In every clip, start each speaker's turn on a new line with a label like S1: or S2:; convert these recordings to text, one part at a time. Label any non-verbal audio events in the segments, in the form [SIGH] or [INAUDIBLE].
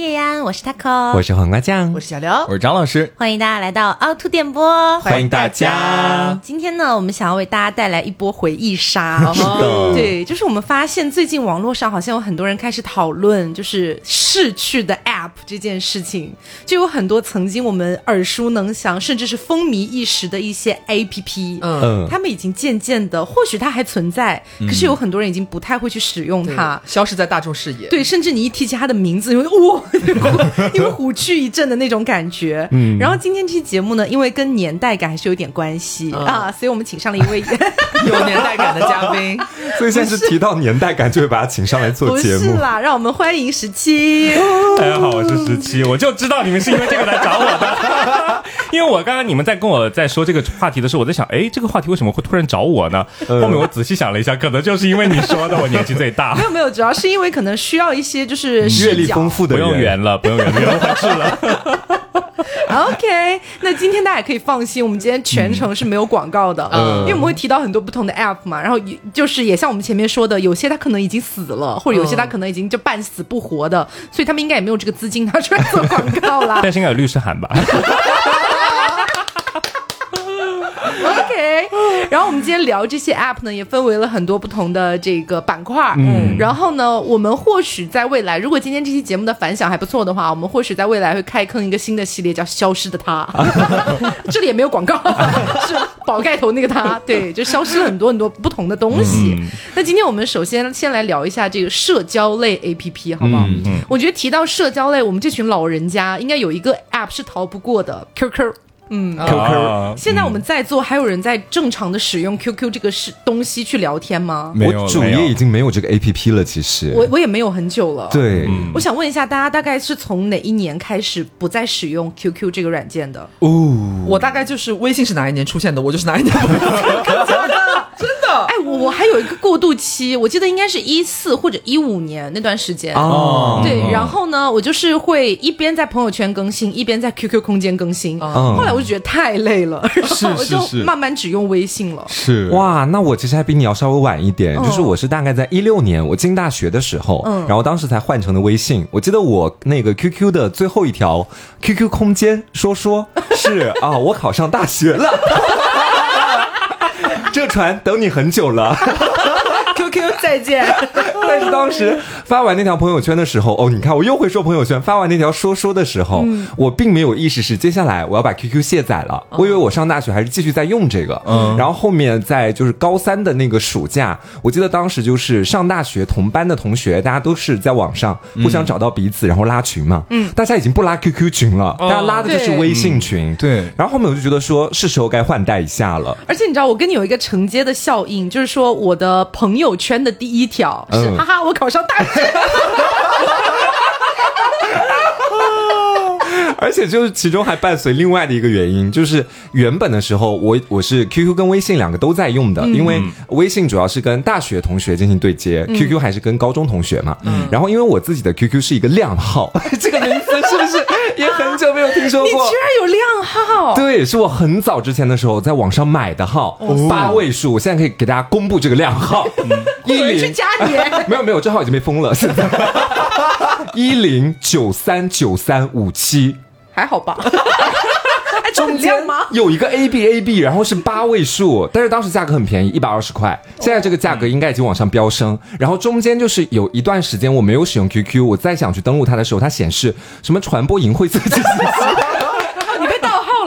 S1: 叶安，我是 taco，
S2: 我是黄瓜酱，
S3: 我是小刘，
S4: 我是张老师，
S1: 欢迎大家来到凹凸电波，
S2: 欢迎大家。
S1: 今天呢，我们想要为大家带来一波回忆杀。[LAUGHS]
S2: 是的，
S1: 对，就是我们发现最近网络上好像有很多人开始讨论，就是逝去的 App 这件事情，就有很多曾经我们耳熟能详，甚至是风靡一时的一些 APP，
S3: 嗯，
S2: 嗯，
S1: 他们已经渐渐的，或许它还存在，可是有很多人已经不太会去使用它。
S3: 消失在大众视野。
S1: 对，甚至你一提起它的名字，你会哇，[LAUGHS] 因为虎躯一震的那种感觉。嗯，然后今天这期节目呢，因为跟年代感还是有点关系、
S3: 嗯
S1: 啊，所以我们请上了一位，[LAUGHS]
S3: 有年代感的嘉宾，[LAUGHS]
S2: 所以现在是提到年代感，就会把他请上来做节目。
S1: 是啦，让我们欢迎十七。
S4: 大家好，我是十七，我就知道你们是因为这个来找我的，因为我刚刚你们在跟我在说这个话题的时候，我在想，哎，这个话题为什么会突然找我呢？后面我仔细想了一下，可能就是因为你说的，我年纪最大
S1: 没。有没有，主要是因为可能需要一些就是
S2: 阅历丰。富的
S4: 不
S2: 人，
S4: 用圆了，不用圆，圆了坏事了。
S1: OK，那今天大家也可以放心，我们今天全程是没有广告的，
S3: 嗯
S1: 因为我们会提到很多不同的 App 嘛，然后就是也像我们前面说的，有些它可能已经死了，或者有些它可能已经就半死不活的，所以他们应该也没有这个资金拿出来做广告啦。[LAUGHS]
S4: 但是应该有律师函吧？[LAUGHS]
S1: OK，然后我们今天聊这些 [LAUGHS] App 呢，也分为了很多不同的这个板块。嗯，然后呢，我们或许在未来，如果今天这期节目的反响还不错的话，我们或许在未来会开坑一个新的系列，叫《消失的他》。[LAUGHS] 这里也没有广告，[LAUGHS] 是宝盖头那个他，对，就消失了很多很多不同的东西。那今天我们首先先来聊一下这个社交类 APP，好不好？我觉得提到社交类，我们这群老人家应该有一个 App 是逃不过的，QQ。嗯
S4: ，QQ
S1: 现在我们在座还有人在正常的使用 QQ 这个是东西去聊天吗？
S4: 没有
S2: 我主页已经没有这个 A P P 了，其实
S1: 我我也没有很久了。，
S2: 对，
S1: 我想问一下大家，大概是从哪一年开始不再使用 QQ 这个软件的？
S2: 哦，
S3: 我大概就是微信是哪一年出现的，我就是哪一年。[LAUGHS]
S1: 哎，我我还有一个过渡期，我记得应该是一四或者一五年那段时间。
S2: 哦，
S1: 对，然后呢，我就是会一边在朋友圈更新，一边在 QQ 空间更新。
S2: 嗯
S1: 后来我就觉得太累了，然后 [LAUGHS] 我就是慢慢只用微信了。
S4: 是
S2: 哇，那我其实还比你要稍微晚一点，
S1: 嗯
S2: 就是我是大概在一六年我进大学的时候，
S1: 嗯
S2: 然后当时才换成了微信。我记得我那个 QQ 的最后一条 QQ 空间说说是啊，我考上大学了，这船等你很久了。
S1: 再见。[LAUGHS]
S2: 但是当时发完那条朋友圈的时候，哦，你看我又会说朋友圈。发完那条说说的时候，
S1: 嗯
S2: 我并没有意识是接下来我要把 QQ 卸载了。
S1: 哦
S2: 我以为我上大学还是继续在用这个。嗯，然后后面在就是高三的那个暑假，我记得当时就是上大学同班的同学，大家都是在网上互相找到彼此，然后拉群嘛。嗯，大家已经不拉 QQ 群了，大家拉的就是微信群。
S4: 对
S2: 然后后面我就觉得说是时候该换代一下了。
S1: 而且你知道，我跟你有一个承接的效应，就是说我的朋友圈的第一条是、
S2: 嗯
S1: 哈哈，我考上大学。[LAUGHS]
S2: 而且就是其中还伴随另外的一个原因，就是原本的时候我我是 QQ 跟微信两个都在用的，因为微信主要是跟大学同学进行对接、q q 还是跟高中同学嘛。嗯然后因为我自己的 QQ 是一个靓号，[LAUGHS] 这个名字是不是也很久没有听说过
S1: 你居？然有靓号？
S2: 对，是我很早之前的时候在网上买的号，八位数。我现在可以给大家公布这个靓号，一零
S1: 加你。[LAUGHS]
S2: 没有没有，这号已经被封了，现在 [LAUGHS] 一零九三九三五七。
S1: 还好吧？哎，这很亮吗？
S2: 有一个 A B A B，然后是八位数，但是当时价格很便宜，一百二十块。现在这个价格应该已经往上飙升。然后中间就是有一段时间我没有使用 QQ，我再想去登录它的时候，它显示什么传播淫秽色情信息，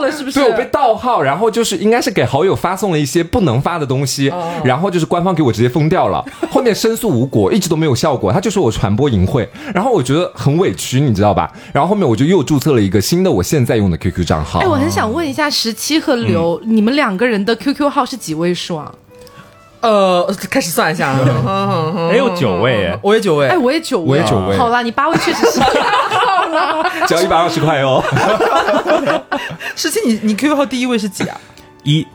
S1: 了是不是？
S2: 对我被盗号，然后就是应该是给好友发送了一些不能发的东西，然后就是官方给我直接封掉了。后面申诉无果，一直都没有效果，他就说我传播淫秽，然后我觉得很委屈，你知道吧？然后后面我就又注册了一个新的我现在用的 QQ 账号。
S1: 哎，我很想问一下，十七和刘，你们两个人的 QQ 号是几位数啊？
S3: 呃，开始算一下，[LAUGHS]
S4: 没有九位哎，
S3: 我也九位
S1: 哎，，我也九位，
S2: 我也九位
S1: 好啦，你八位确实是。[LAUGHS] [LAUGHS]
S2: 只要一百二十块哦。[LAUGHS]
S3: 十七，你你 QQ 号第一位是几啊？
S4: 一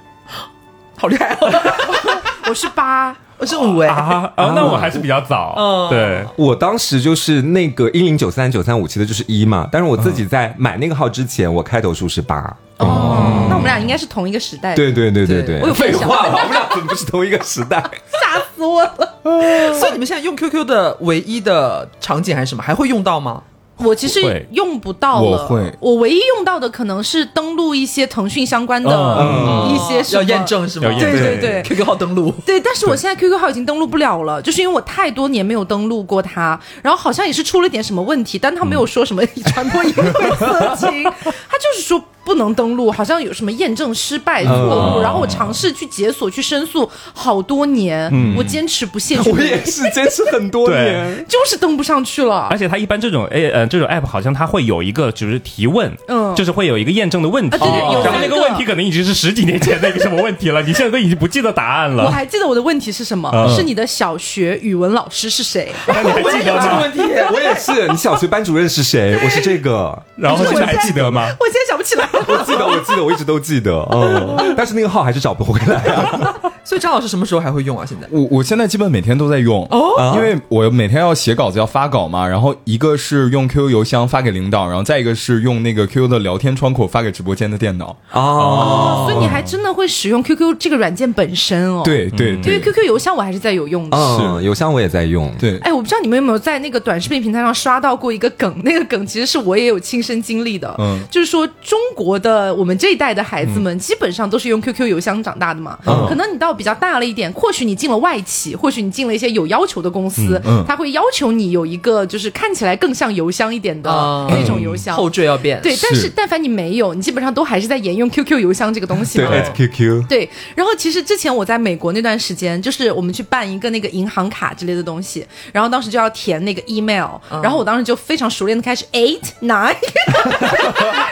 S3: 好厉害哦，[LAUGHS]
S1: 我是八，
S3: 我是五哎，
S4: 啊啊，那我还是比较早，
S3: 嗯
S4: 对，
S2: 我当时就是那个一零九三九三五七的就是一嘛，但是我自己在买那个号之前，我开头数是八。
S1: 哦，那我们俩应该是同一个时代。
S2: 对对对对对，
S1: 我有
S2: 废话了，我们俩怎么不是同一个时代？
S1: 吓死我了。
S3: 所以你们现在用 QQ 的唯一的场景还是什么？还会用到吗？
S1: 我其实用不到了。
S5: 我会
S1: 我唯一用到的可能是登录一些腾讯相关的
S5: 嗯
S1: 一些什么
S3: 要验。证是吗？
S4: 要验证
S1: 对对对。
S3: QQ 号登录，
S1: 对，但是我现在 QQ 号已经登录不了了，就是因为我太多年没有登录过它，然后好像也是出了点什么问题，但他没有说什么传播淫秽色情，他就是说不能登录，好像有什么验证失败错误，
S2: 嗯
S1: 然后我尝试去解锁去申诉好多年，我坚持不懈去
S2: 我也是坚持很多年。
S1: 就是登不上去了
S4: 而。且它一般这种哎呃这种 app 好像它会有一个就是提问，
S1: 嗯
S4: 就是会有一个验证的问题，
S1: 啊对对有
S4: 然后那个问题可能已经是十几年前的一个什么问题了，你现在都已经不记得答案了我，
S1: 还记得我的问题是什么？
S4: 嗯
S1: 是你的小学语文老师是谁？[LAUGHS]
S4: 那你还记得吗？
S3: 问题。
S2: 我也是，你小学班主任是谁？我是这个。
S4: 然后现在还记得吗？
S1: 我现在想不起来了。
S2: 我记得，我记得，我一直都记得。嗯，[LAUGHS] 但是那个号还是找不回来啊。
S3: 所以张老师什么时候还会用啊？现在
S5: 我我现在基本每天都在用哦，因为我每天要写稿子要发稿嘛，然后一个是用 QQ 邮箱发给领导，然后再一个是用那个 QQ 的聊天窗口发给直播间的电脑。
S2: 哦，
S1: 所以你还真的会使用 QQ 这个软件本身哦？，
S5: 对对
S1: 因为 QQ 邮箱我还是在有用的。
S2: 嗯，邮箱我也在用。
S5: 对，
S1: 哎，我不知道你们有没有在那个短视频平台上刷到过一个梗，那个梗其实是我也有亲身经历的，
S5: 嗯。
S1: 就是说中国的我们这一代的孩子们基本上都是用 QQ 邮箱长大的嘛，嗯。可能你到比较大了一点，或许你进了外企，或许你进了一些有要求的公司，
S5: 嗯嗯。
S1: 他会要求你有一个就是看起来更像邮箱一点的
S3: 啊
S1: 那种邮箱。
S3: 后缀要变。
S1: 对，但是
S5: 是
S1: 但凡你没有，你基本上都还是在沿用 QQ 邮箱这个东西嘛。
S2: ，at QQ。
S1: 对，然后其实之前我在美国那段时间，就是我们去办一个那个银行卡之类的东西，然后当时就要填那个 email，、然后我当时就非常熟练的开始 eight nine，[LAUGHS]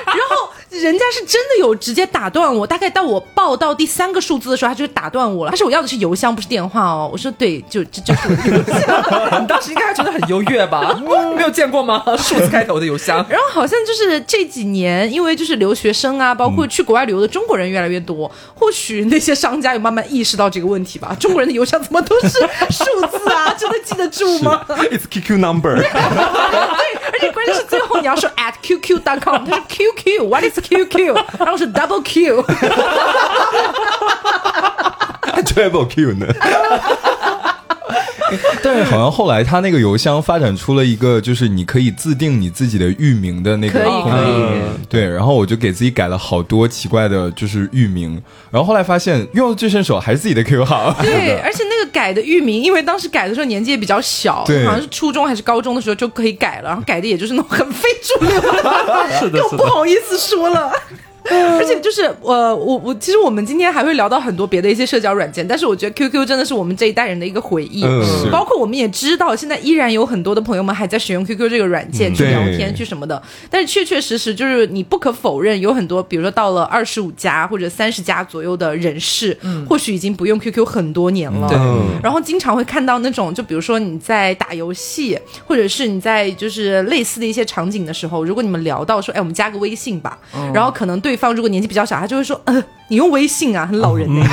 S1: 然后人家是真的有直接打断我，大概到我报到第三个数字的时候，他就打断我了。他说我要的是邮箱，不是电话哦。我说对，就这就是我的邮箱。
S3: 你当时应该还觉得很优越吧？没有见过吗？[LAUGHS] 数字开头的邮箱。
S1: 然后好像就是这几年，因为就是留学生啊，包括去国外旅游的中国人越来越多，或许那些商家有慢慢意识到这个问题吧。中国人的邮箱怎么都是数字啊？真的记得住吗？[LAUGHS]
S2: It's QQ number。[LAUGHS]
S1: 对，而且关键是最后你要说 at qq.com，他说 QQ，what is QQ？然后是 double Q，
S2: Travel Q [LAUGHS] 呢？ [LAUGHS] [LAUGHS]
S5: 但是好像后来他那个邮箱发展出了一个，就是你可以自定你自己的域名的那个
S1: 可以
S5: 功
S1: 可以
S5: 能。对，然后我就给自己改了好多奇怪的，就是域名。然后后来发现用的最顺手还是自己的 QQ 号。[LAUGHS]
S1: 对，而且那个改的域名，因为当时改的时候年纪也比较小，
S5: 对
S1: 好像是初中还是高中的时候就可以改了，然后改的也就是那种很非主流的，[LAUGHS]
S4: 是的，
S1: 又
S4: 是的。
S1: 不好意思说了。[LAUGHS] 而且就是呃，我我其实我们今天还会聊到很多别的一些社交软件，但是我觉得 QQ 真的是我们这一代人的一个回忆，
S2: 嗯
S1: 包括我们也知道，现在依然有很多的朋友们还在使用 QQ 这个软件去聊天、去什么的，但是确确实实就是你不可否认，有很多比如说到了二十五加或者三十加左右的人士，或许已经不用 QQ 很多年了，
S3: 对。
S2: 嗯。
S1: 然后经常会看到那种，就比如说你在打游戏，或者是你在就是类似的一些场景的时候，如果你们聊到说，哎，我们加个微信吧，然后可能对方如果年纪比较小，他就会说，你用微信啊，很老人呢、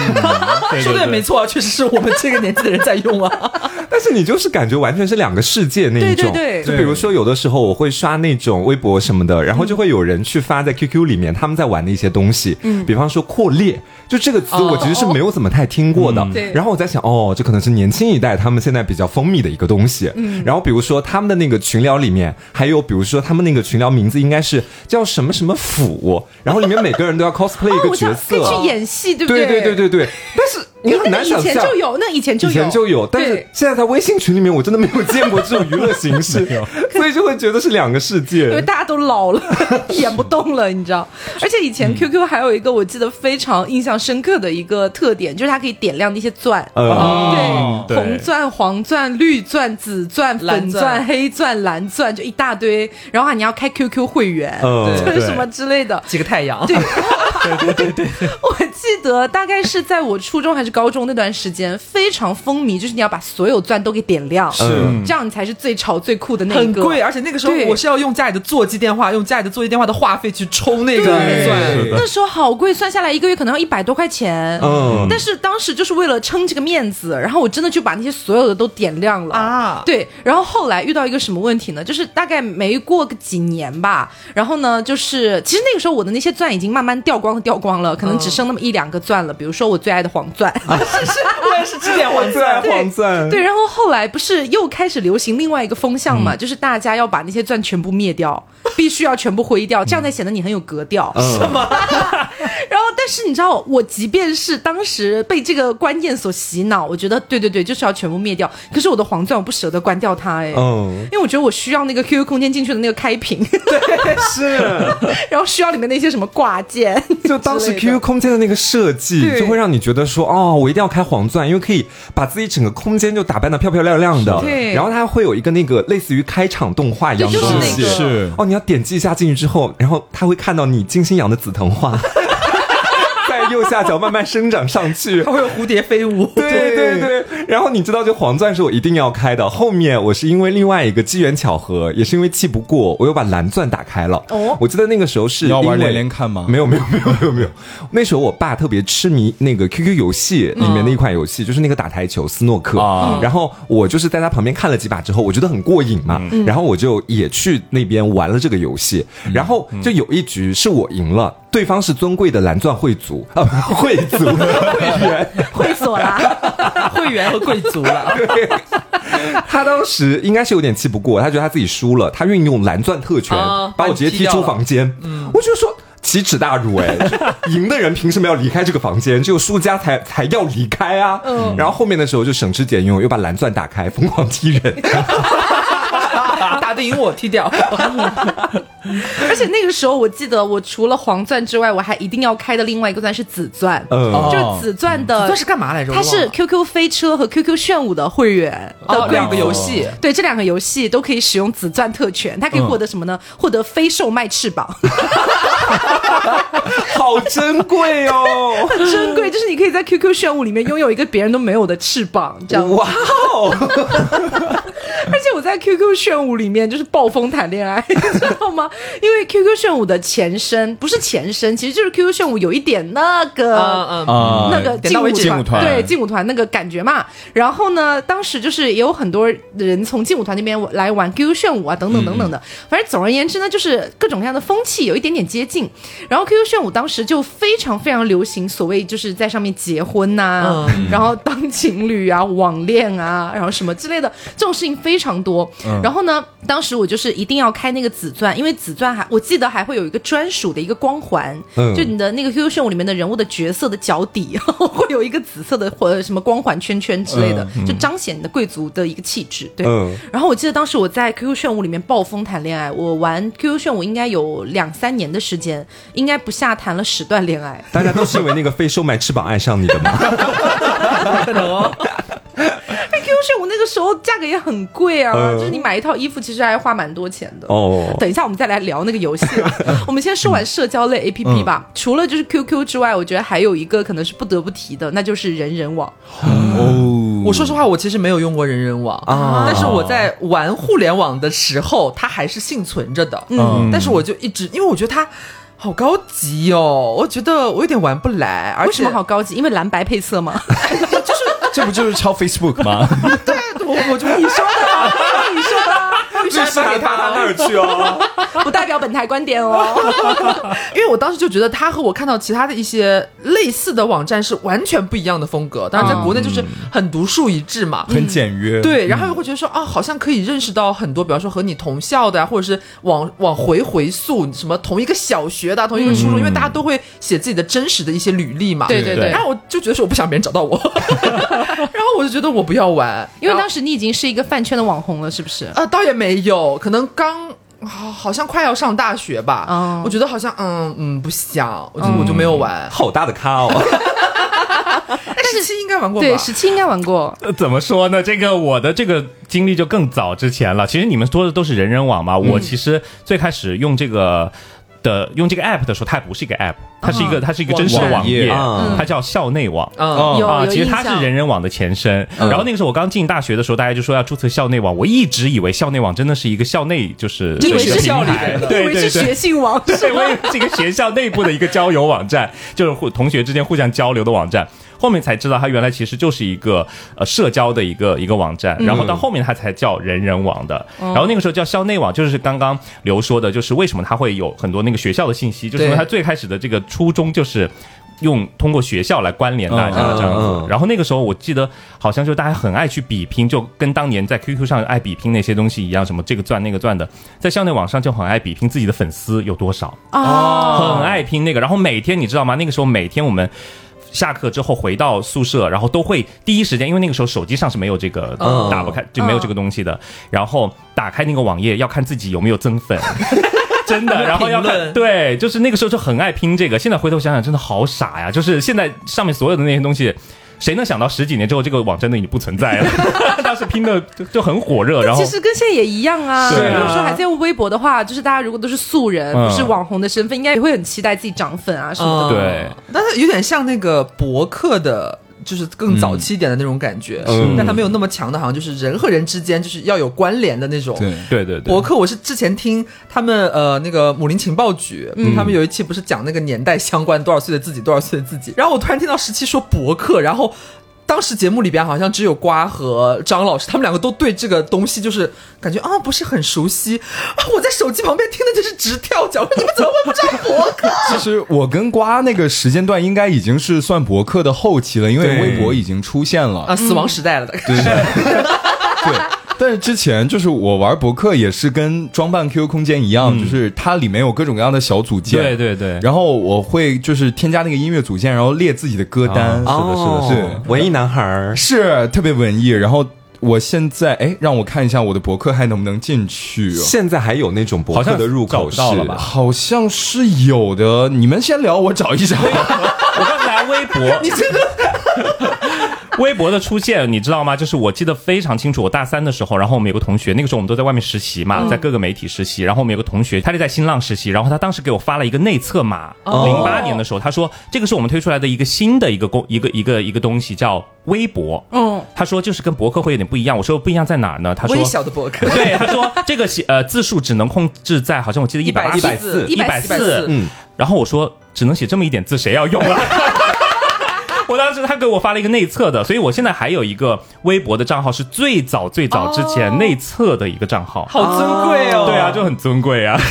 S4: 对
S3: 说的也没。
S4: 对对
S3: 错啊，确实是我们这个年纪的人在用啊。[LAUGHS]
S2: 但是你就是感觉完全是两个世界那一种。
S1: 对对对
S2: 就比如说有的时候我会刷那种微博什么的，然后就会有人去发在 QQ 里面他们在玩的一些东西，嗯，比方说扩列，就这个词我其实是没有怎么太听过的。
S1: 对
S2: 然后我在想，哦，这可能是年轻一代他们现在比较风靡的一个东西。嗯，然后比如说他们的那个群聊里面，还有比如说他们那个群聊名字应该是叫什么什么府，然后里面每个人都要 cosplay 一 [LAUGHS]
S1: 哦，
S2: 个角色。
S1: 去演戏，对不
S2: 对
S1: 对？
S2: 对对对对，但是你很
S1: 那以
S2: 难想象。
S1: 前就有，那以前就有。
S2: 以，前就有，但是现在在微信群里面，我真的没有见过这种娱乐形式，[LAUGHS] [LAUGHS] 所以就会觉得是两个世界。
S1: 因为。大家都老了，[LAUGHS] 演不动了，你知道。而且以前 QQ 还有一个我记得非常印象深刻的一个特点，就是它可以点亮那些钻。
S2: 呃，
S1: 对，红钻、黄钻、绿钻、紫钻、粉
S3: 钻
S1: 钻、黑钻、蓝钻，就一大堆。然后还你要开 QQ 会员，
S2: 嗯
S1: 就是什么之类的。
S3: 几个太阳，
S1: 对对对对对 [LAUGHS] 我记得大概是在我初中还是高中那段时间，非常风靡，就是你要把所有钻都给点亮，
S2: 是。
S1: 这样你才是最潮最酷的那一个。
S3: 很贵，而且那个时候我是要用家里的座机电话，用家里的座机电话的话费去充那个钻。
S1: 那时候好贵，算下来一个月可能要一百多块钱。
S2: 嗯。
S1: 但是当时就是为了撑这个面子，然后我真的就把那些所有的都点亮了。
S3: 啊。
S1: 对，然后后来遇到一个什么问题呢？就是大概没过个几年吧，然后呢，就是其实那个时候我的那些钻已经慢慢掉光了，掉光了，可能只剩那么一两个钻了，比如说我最爱的黄钻。[LAUGHS]
S3: 是我也是吃点黄
S2: 最爱
S3: 钻。
S2: 黄钻，
S1: 对，然后后来不是又开始流行另外一个风向嘛，就是大家要把那些钻全部灭掉，必须要全部灰掉，这样才显得你很有格调。
S2: 是吗？[LAUGHS]
S1: 然后，但是你知道，我即便是当时被这个观念所洗脑，我觉得对对对，就是要全部灭掉。可是我的黄钻，我不舍得关掉它，哎，
S2: 嗯，
S1: 因为我觉得我需要那个 QQ 空间进去的那个开屏，对
S2: 是。[LAUGHS]
S1: 然后需要里面那些什么挂件，
S2: 就当时 QQ 空间的那个设计，就会让你觉得说，哦，我一定要开黄钻，因为可以把自己整个空间就打扮的漂漂亮亮的。
S1: 对
S2: 然后它会有一个那个类似于开场动画一样的
S1: 对就是那
S2: 东西。
S1: 个
S5: 是
S2: 哦，你要点击一下进去之后，然后他会看到你精心养的紫藤花。在右下角慢慢生长上去。[LAUGHS]
S3: 它，会有蝴蝶飞舞，[LAUGHS]
S2: 对对对，然后你知道，就黄钻是我一定要开的。后面我是因为另外一个机缘巧合，也是因为气不过，我又把蓝钻打开了。
S1: 哦。
S2: 我记得那个时候是
S5: 要玩连连看吗？
S2: 没有没有没有没有没有，那时候我爸特别痴迷那个 QQ 游戏里面的一款游戏，就是那个打台球斯诺克。
S5: 啊。
S2: 然后我就是在他旁边看了几把之后，我觉得很过瘾嘛，然后我就也去那边玩了这个游戏，然后就有一局是我赢了。对方是尊贵的蓝钻会族啊，不 [LAUGHS] 会族会员，
S1: 会所啦。[LAUGHS]
S3: 会员和贵族了。[LAUGHS]
S2: 对，他当时应该是有点气不过，他觉得他自己输了，他运用蓝钻特权、
S3: 啊
S2: 把我直接踢出房间。我就说。奇耻大辱哎！赢的人凭什么要离开这个房间？只有输家才才要离开啊！然后后面的时候就省吃俭用，又把蓝钻打开，疯狂踢人。
S3: 打得赢我踢掉，[LAUGHS]
S1: 而且那个时候，我记得我除了黄钻之外，我还一定要开的另外一个钻是紫钻，
S2: 嗯，
S1: 就是紫钻的，
S3: 这是干嘛来着？
S1: 它是 QQ 飞车和 QQ 炫舞的会员的
S3: 哦两个游戏，
S1: 对，这两个游戏都可以使用紫钻特权，它可以获得什么呢？获得飞兽卖翅膀，[LAUGHS]
S2: 好珍贵哦！
S1: 很珍贵，就是你可以在 QQ 炫舞里面拥有一个别人都没有的翅膀，这样。
S2: 哇哦！[LAUGHS]
S1: 而且我在 QQ 炫舞里面就是暴风谈恋爱，[LAUGHS] 你知道吗？因为 QQ 炫舞的前身不是前身，其实就是 QQ 炫舞有一点那个。
S3: 嗯嗯，
S5: 啊
S1: 那个
S5: 劲舞团
S1: 对劲舞团那个感觉嘛。然后呢，当时就是也有很多人从劲舞团那边来玩 QQ 炫舞啊，等等等等的。反正总而言之呢，就是各种各样的风气有一点点接近。然后 QQ 炫舞当时就非常非常流行，所谓就是在上面结婚呐、然后当情侣啊、网恋啊，然后什么之类的这种事情非常多。然后呢，当时我就是一定要开那个紫钻，因为紫钻还我记得还会有一个专属的一个光环，
S2: 嗯
S1: 就你的那个 QQ 炫舞里面的人物的角色的脚底会有一个紫色的或者什么光环圈圈之类的，就彰显你的贵族的一个气质。对，
S2: 嗯
S1: 然后我记得当时我在 QQ 炫舞里面暴风谈恋爱，我玩 QQ 炫舞应该有两三年的时间，应该不下谈了十段恋爱。
S2: 大家都是因为那个飞兽卖翅膀爱上你的吗？[LAUGHS]
S1: 炫舞那个时候价格也很贵啊，
S2: 嗯
S1: 就是你买一套衣服其实还花蛮多钱的。
S2: 哦，
S1: 等一下，我们再来聊那个游戏了。[LAUGHS] 我们先说完社交类 APP 吧。除了就是 QQ 之外，我觉得还有一个可能是不得不提的，那就是人人网。
S5: 哦，
S3: 我说实话，我其实没有用过人人网
S2: 啊
S3: 但是我在玩互联网的时候，它还是幸存着的。
S5: 嗯
S3: 但是我就一直，因为我觉得它好高级哦，我觉得我有点玩不来，而且
S1: 为什么好高级？因为蓝白配色吗？[LAUGHS]
S5: 这不就是抄 Facebook 吗？[LAUGHS]
S3: 对我我就你说的，你说的，
S2: 律师拿他到那儿去哦。[LAUGHS]
S1: 不代表本台观点哦。[LAUGHS]
S3: 因为我当时就觉得他和我看到其他的一些类似的网站是完全不一样的风格。当然，在国内就是很独树一帜嘛。
S5: 很简约。
S3: 对，然后又会觉得说啊，好像可以认识到很多，比方说和你同校的啊，或者是往往回回溯什么同一个小学的啊、同一个初中，因为大家都会写自己的真实的一些履历嘛。
S5: 对
S1: 对对对
S3: 然，后我就觉得说我不想别人找到我，[LAUGHS] 然后我就觉得我不要玩，
S1: 因为当时你已经是一个饭圈的网红了，是不是？
S3: 啊倒也没有，可能刚。好，好像快要上大学吧，
S1: 嗯
S3: 我觉得好像，嗯嗯，不想，我就、我就没有玩。
S2: 好大的咖哦！[LAUGHS]
S3: 但是七应该玩过吧？
S1: 对，十七应该玩过。
S4: 呃，怎么说呢？这个我的这个经历就更早之前了。其实你们说的都是人人网嘛，我其实最开始用这个。的用这个 app 的时候，它不是一个 app，它是一个、它是一个真实的网页，它叫校内网。啊，其实它是人人网的前身。
S2: 嗯。
S4: 然后那个时候我刚进大学的时候，大家就说要注册校内网，我一直以为校内网真的是一个校内就是
S1: 你以为是
S3: 校里
S4: 台。
S3: 面的
S1: 以为是
S4: 对对对。
S1: 学。信网，[LAUGHS]
S4: 对，我以为是一个学校内部的一个交友网站，就是互同学之间互相交流的网站。后面才知道，它原来其实就是一个呃社交的一个一个网站，然后到后面它才叫人人网的。然后那个时候叫校内网，就是刚刚刘说的，就是为什么它会有很多那个学校的信息，就是因为它最开始的这个初衷就是。用通过学校来关联大家
S2: 嗯
S4: 这样子。然后那个时候我记得好像就大家很爱去比拼，就跟当年在 QQ 上爱比拼那些东西一样，什么这个钻那个钻的，在校内网上就很爱比拼自己的粉丝有多少。
S1: 哦，
S4: 很爱拼那个。然后每天你知道吗？那个时候每天我们。下课之后回到宿舍，然后都会第一时间，因为那个时候手机上是没有这个
S2: 嗯
S4: 打不开，就没有这个东西的。然后打开那个网页，要看自己有没有增粉，[LAUGHS] 真的。[LAUGHS] 然后要看，对，就是那个时候就很爱拼这个。现在回头想想，真的好傻呀！就是现在上面所有的那些东西。谁能想到十几年之后这个网真的已经不存在了？[LAUGHS] 当时拼的就就很火热，然后
S1: 其实跟现在也一样啊。
S4: 对啊
S1: 比如说还在用微博的话，就是大家如果都是素人，
S4: 嗯
S1: 不是网红的身份，应该也会很期待自己涨粉啊什么的。
S4: 对
S3: 但是有点像那个博客的。就是更早期一点的那种感觉，
S2: 嗯
S3: 但它没有那么强的，好像就是人和人之间就是要有关联的那种。
S5: 对，
S4: 对对对
S3: 博，客我是之前听他们呃那个母林情报局，
S1: 嗯
S3: 他们有一期不是讲那个年代相关多少岁的自己多少岁的自己，然后我突然听到十七说博客，然后。当时节目里边好像只有瓜和张老师，他们两个都对这个东西就是感觉啊不是很熟悉啊。我在手机旁边听的就是直跳脚，你们怎么会不知道博客？
S5: 其实我跟瓜那个时间段应该已经是算博客的后期了，因为微博已经出现了。
S3: 啊，死亡时代了，大概
S5: 对对，[LAUGHS] 但是之前就是我玩博客也是跟装扮 QQ 空间一样，就是它里面有各种各样的小组件，
S4: 对对对，
S5: 然后我会就是添加那个音乐组件，然后列自己的歌单，
S2: 哦
S5: 是的，是的，
S2: 是，文艺男孩儿，
S5: 是特别文艺。然后我现在哎，让我看一下我的博客还能不能进去、哦。
S2: 现在还有那种博客的入口是
S4: 了吧？
S5: 好像是有的，你们先聊，我找一找。[LAUGHS]
S4: 我刚才微博，[LAUGHS] 你这个 [LAUGHS] 微博的出现，你知道吗？就是我记得非常清楚，我大三的时候，然后我们有个同学，那个时候我们都在外面实习嘛，在各个媒体实习，然后我们有个同学，他就在新浪实习，然后他当时给我发了一个内测码，零八年的时候，他说这个是我们推出来的一个新的一个公一个一个一个东西叫微博，
S1: 嗯，
S4: 他说就是跟博客会有点不一样，我说不一样在哪儿呢？他说
S3: 微小的博客。
S4: 对，他说这个写呃字数只能控制在好像我记得一百
S3: 140
S2: 字
S4: 一百
S3: 140
S4: 四，
S2: 嗯，
S4: 然后我说只能写这么一点字，谁要用啊？[LAUGHS] [LAUGHS] 我当时他给我发了一个内测的，所以我现在还有一个微博的账号，是最早最早之前内测的一个账号。
S3: 好尊贵哦！
S4: 对啊，就很尊贵啊。[LAUGHS]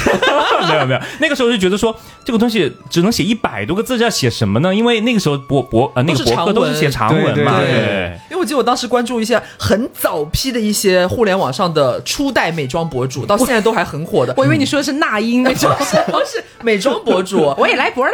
S4: 没有没有，那个时候就觉得说这个东西只能写一百多个字，这要写什么呢？因为那个时候博博呃那个
S3: 是
S4: 博客都是写长文嘛，
S2: 对对
S4: 对
S3: 因为我记得我当时关注一些很早批的一些互联网上的初代美妆博主，到现在都还很火的。
S1: 我以为你说的是那英那种，
S3: 是 [LAUGHS] 不是美妆博主？
S1: 我也来博了。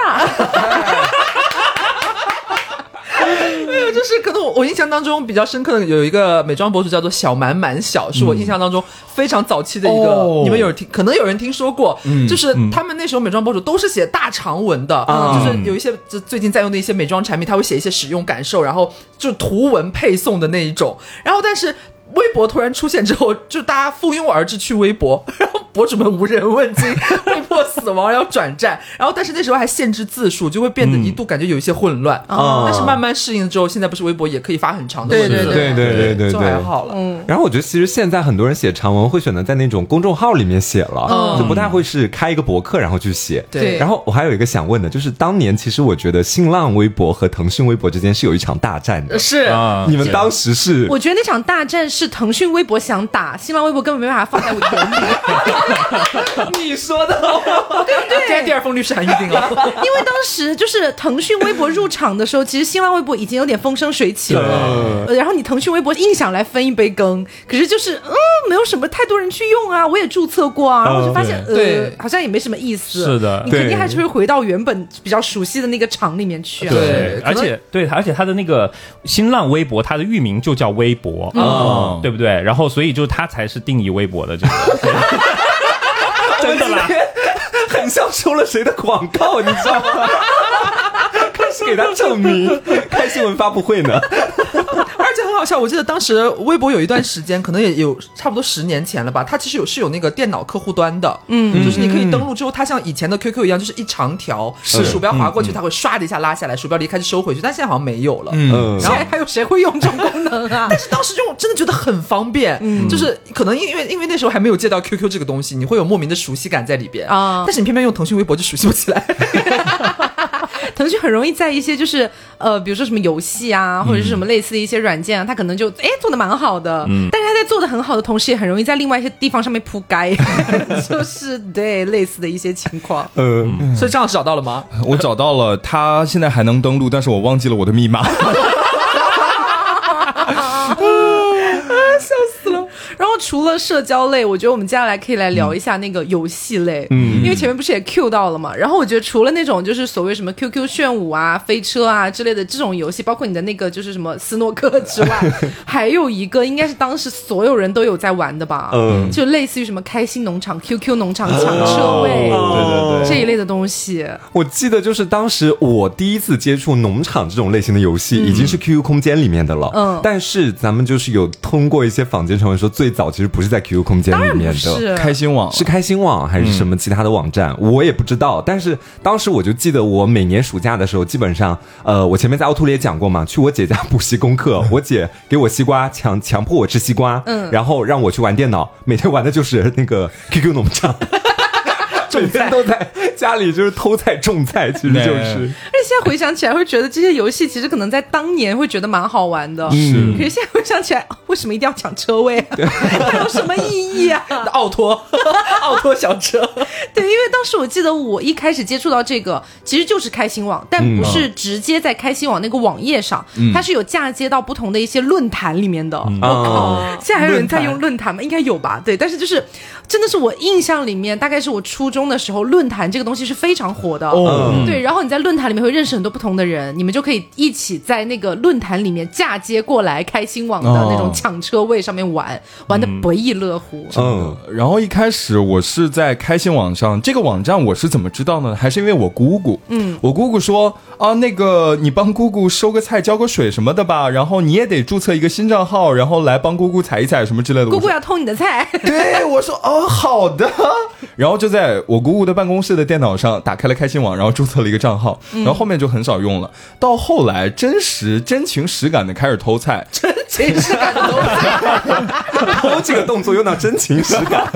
S3: 没有，就是可能我我印象当中比较深刻的有一个美妆博主叫做小满满小，是我印象当中非常早期的一个，
S5: 哦。
S3: 你们有听可能有人听说过，就是他们那时候美妆博主都是写大长文的，就是有一些就最近在用的一些美妆产品，他会写一些使用感受，然后就图文配送的那一种，然后但是。微博突然出现之后，就大家蜂拥而至去微博，[LAUGHS] 然后博主们无人问津，[LAUGHS] 被迫死亡，要转战。然后，但是那时候还限制字数，就会变得一度感觉有一些混乱。
S2: 啊
S3: 但是慢慢适应了之后，现在不是微博也可以发很长的文字，
S1: 对对
S2: 对对对对
S3: 就还好了。
S1: 嗯，
S2: 然后我觉得其实现在很多人写长文会选择在那种公众号里面写了，
S3: 嗯
S2: 就不太会是开一个博客然后去写。
S3: 对
S2: 然后我还有一个想问的，就是当年其实我觉得新浪微博和腾讯微博之间是有一场大战的。
S3: 是
S4: 啊，
S2: 你们当时是
S1: 我觉得那场大战是腾讯微博想打，新浪微博根本没办法放在我眼里。[LAUGHS]
S3: 你说的，对对现在第二封律师函预定了。[LAUGHS]
S1: 因为当时就是腾讯微博入场的时候，其实新浪微博已经有点风生水起了。呃然后你腾讯微博硬想来分一杯羹，可是就是嗯，没有什么太多人去用啊。我也注册过啊，然后我就发现呃，好像也没什么意思。
S4: 是的
S1: 你肯定还是会回到原本比较熟悉的那个厂里面去啊。
S3: 对
S4: 而且对，而且他的那个新浪微博，它的域名就叫微博，
S5: 哦
S4: 对不对？然后所以就他才是定义微博的这个，[LAUGHS] 真的啦。
S2: 很像收了谁的广告，你知道吗？给他证明，[LAUGHS] 开新闻发布会呢。[LAUGHS]
S3: 而且很好笑，我记得当时微博有一段时间，可能也有差不多十年前了吧，它其实有是有那个电脑客户端的，嗯，就是你可以登录之后，它像以前的 QQ 一样，就是一长条，是。鼠标划过去，它会唰的一下拉下来，鼠标离开就收回去，但现在好像没有了，
S2: 嗯。
S1: 然后还有谁会用这种功能啊？[LAUGHS]
S3: 但是当时用真的觉得很方便，就是可能因为因为那时候还没有借到 QQ 这个东西，你会有莫名的熟悉感在里边。
S1: 啊。
S3: 但是你偏偏用腾讯微博就熟悉不起来。
S1: 腾讯很容易在一些就是呃，比如说什么游戏啊，或者是什么类似的一些软件啊，它可能就哎做的蛮好的，但是它在在做的很好的同时，也很容易在另外一些地方上面铺盖，[LAUGHS] 就是对类似的一些情况。
S2: 呃，
S3: 所以这样找到了吗？
S5: 我找到了，他现在还能登录，但是我忘记了我的密码。[LAUGHS]
S1: 然后除了社交类，我觉得我们接下来可以来聊一下那个游戏类，嗯，因为前面不是也 Q 到了嘛。然后我觉得除了那种就是所谓什么 QQ 炫舞啊、飞车啊之类的这种游戏，包括你的那个就是什么斯诺克之外，[LAUGHS] 还有一个应该是当时所有人都有在玩的吧，
S2: 嗯
S1: 就类似于什么开心农场、QQ 农场抢车位、
S2: 哦
S1: 这一类的东西。
S2: 我记得就是当时我第一次接触农场这种类型的游戏，已经是 QQ 空间里面的了。
S1: 嗯
S2: 但是咱们就是有通过一些坊间传闻说，最早其实不是在 QQ 空间里面的。
S1: 是
S5: 开心网
S2: 是开心网还是什么其他的网站，我也不知道。但是当时我就记得，我每年暑假的时候，基本上，呃，我前面在凹凸里也讲过嘛，去我姐家补习功课，我姐给我西瓜，强强迫我吃西瓜，嗯，然后让我去玩电脑，每天玩的就是那个 QQ 农场。[LAUGHS] 每天都在 [LAUGHS] 家里就是偷菜种菜，其实就是
S1: 而且现在回想起来，会觉得这些游戏其实可能在当年会觉得蛮好玩的，
S5: 是
S1: 可是现在回想起来，为什么一定要抢车位啊？它 [LAUGHS] 有什么意义啊？
S3: 奥拓，奥拓小车，
S1: 对，因为当时我记得我一开始接触到这个，其实就是开心网，但不是直接在开心网那个网页上，它是有嫁接到不同的一些论坛里面的。我靠
S2: 哦，
S1: 现在还有人在用论坛吗？应该有吧？对，但是就是真的是我印象里面，大概是我初中的时候，论坛这个东西是非常火的。
S5: 哦
S1: 对，然后你在论坛里面会认识很多不同的人，你们就可以一起在那个论坛里面嫁接过来开心网的那种
S5: 哦
S1: 抢车位上面玩，玩的不亦乐乎。
S2: 嗯，
S5: 然后一开始我是在开心网上，这个网站我是怎么知道呢？还是因为我姑姑，嗯，我姑姑说啊，那个你帮姑姑收个菜、浇个水什么的吧，然后你也得注册一个新账号，然后来帮姑姑采一采什么之类的。
S1: 姑姑要偷你的菜，[LAUGHS]
S5: 对，我说哦，好的。[LAUGHS] 然后就在我姑姑的办公室的电脑上打开了开心网，然后注册了一个账号，然后后面就很少用了。到后来真实真情实感的开始偷菜，
S1: 真情实感偷菜。[LAUGHS]
S2: 偷这个动作用到真情实感，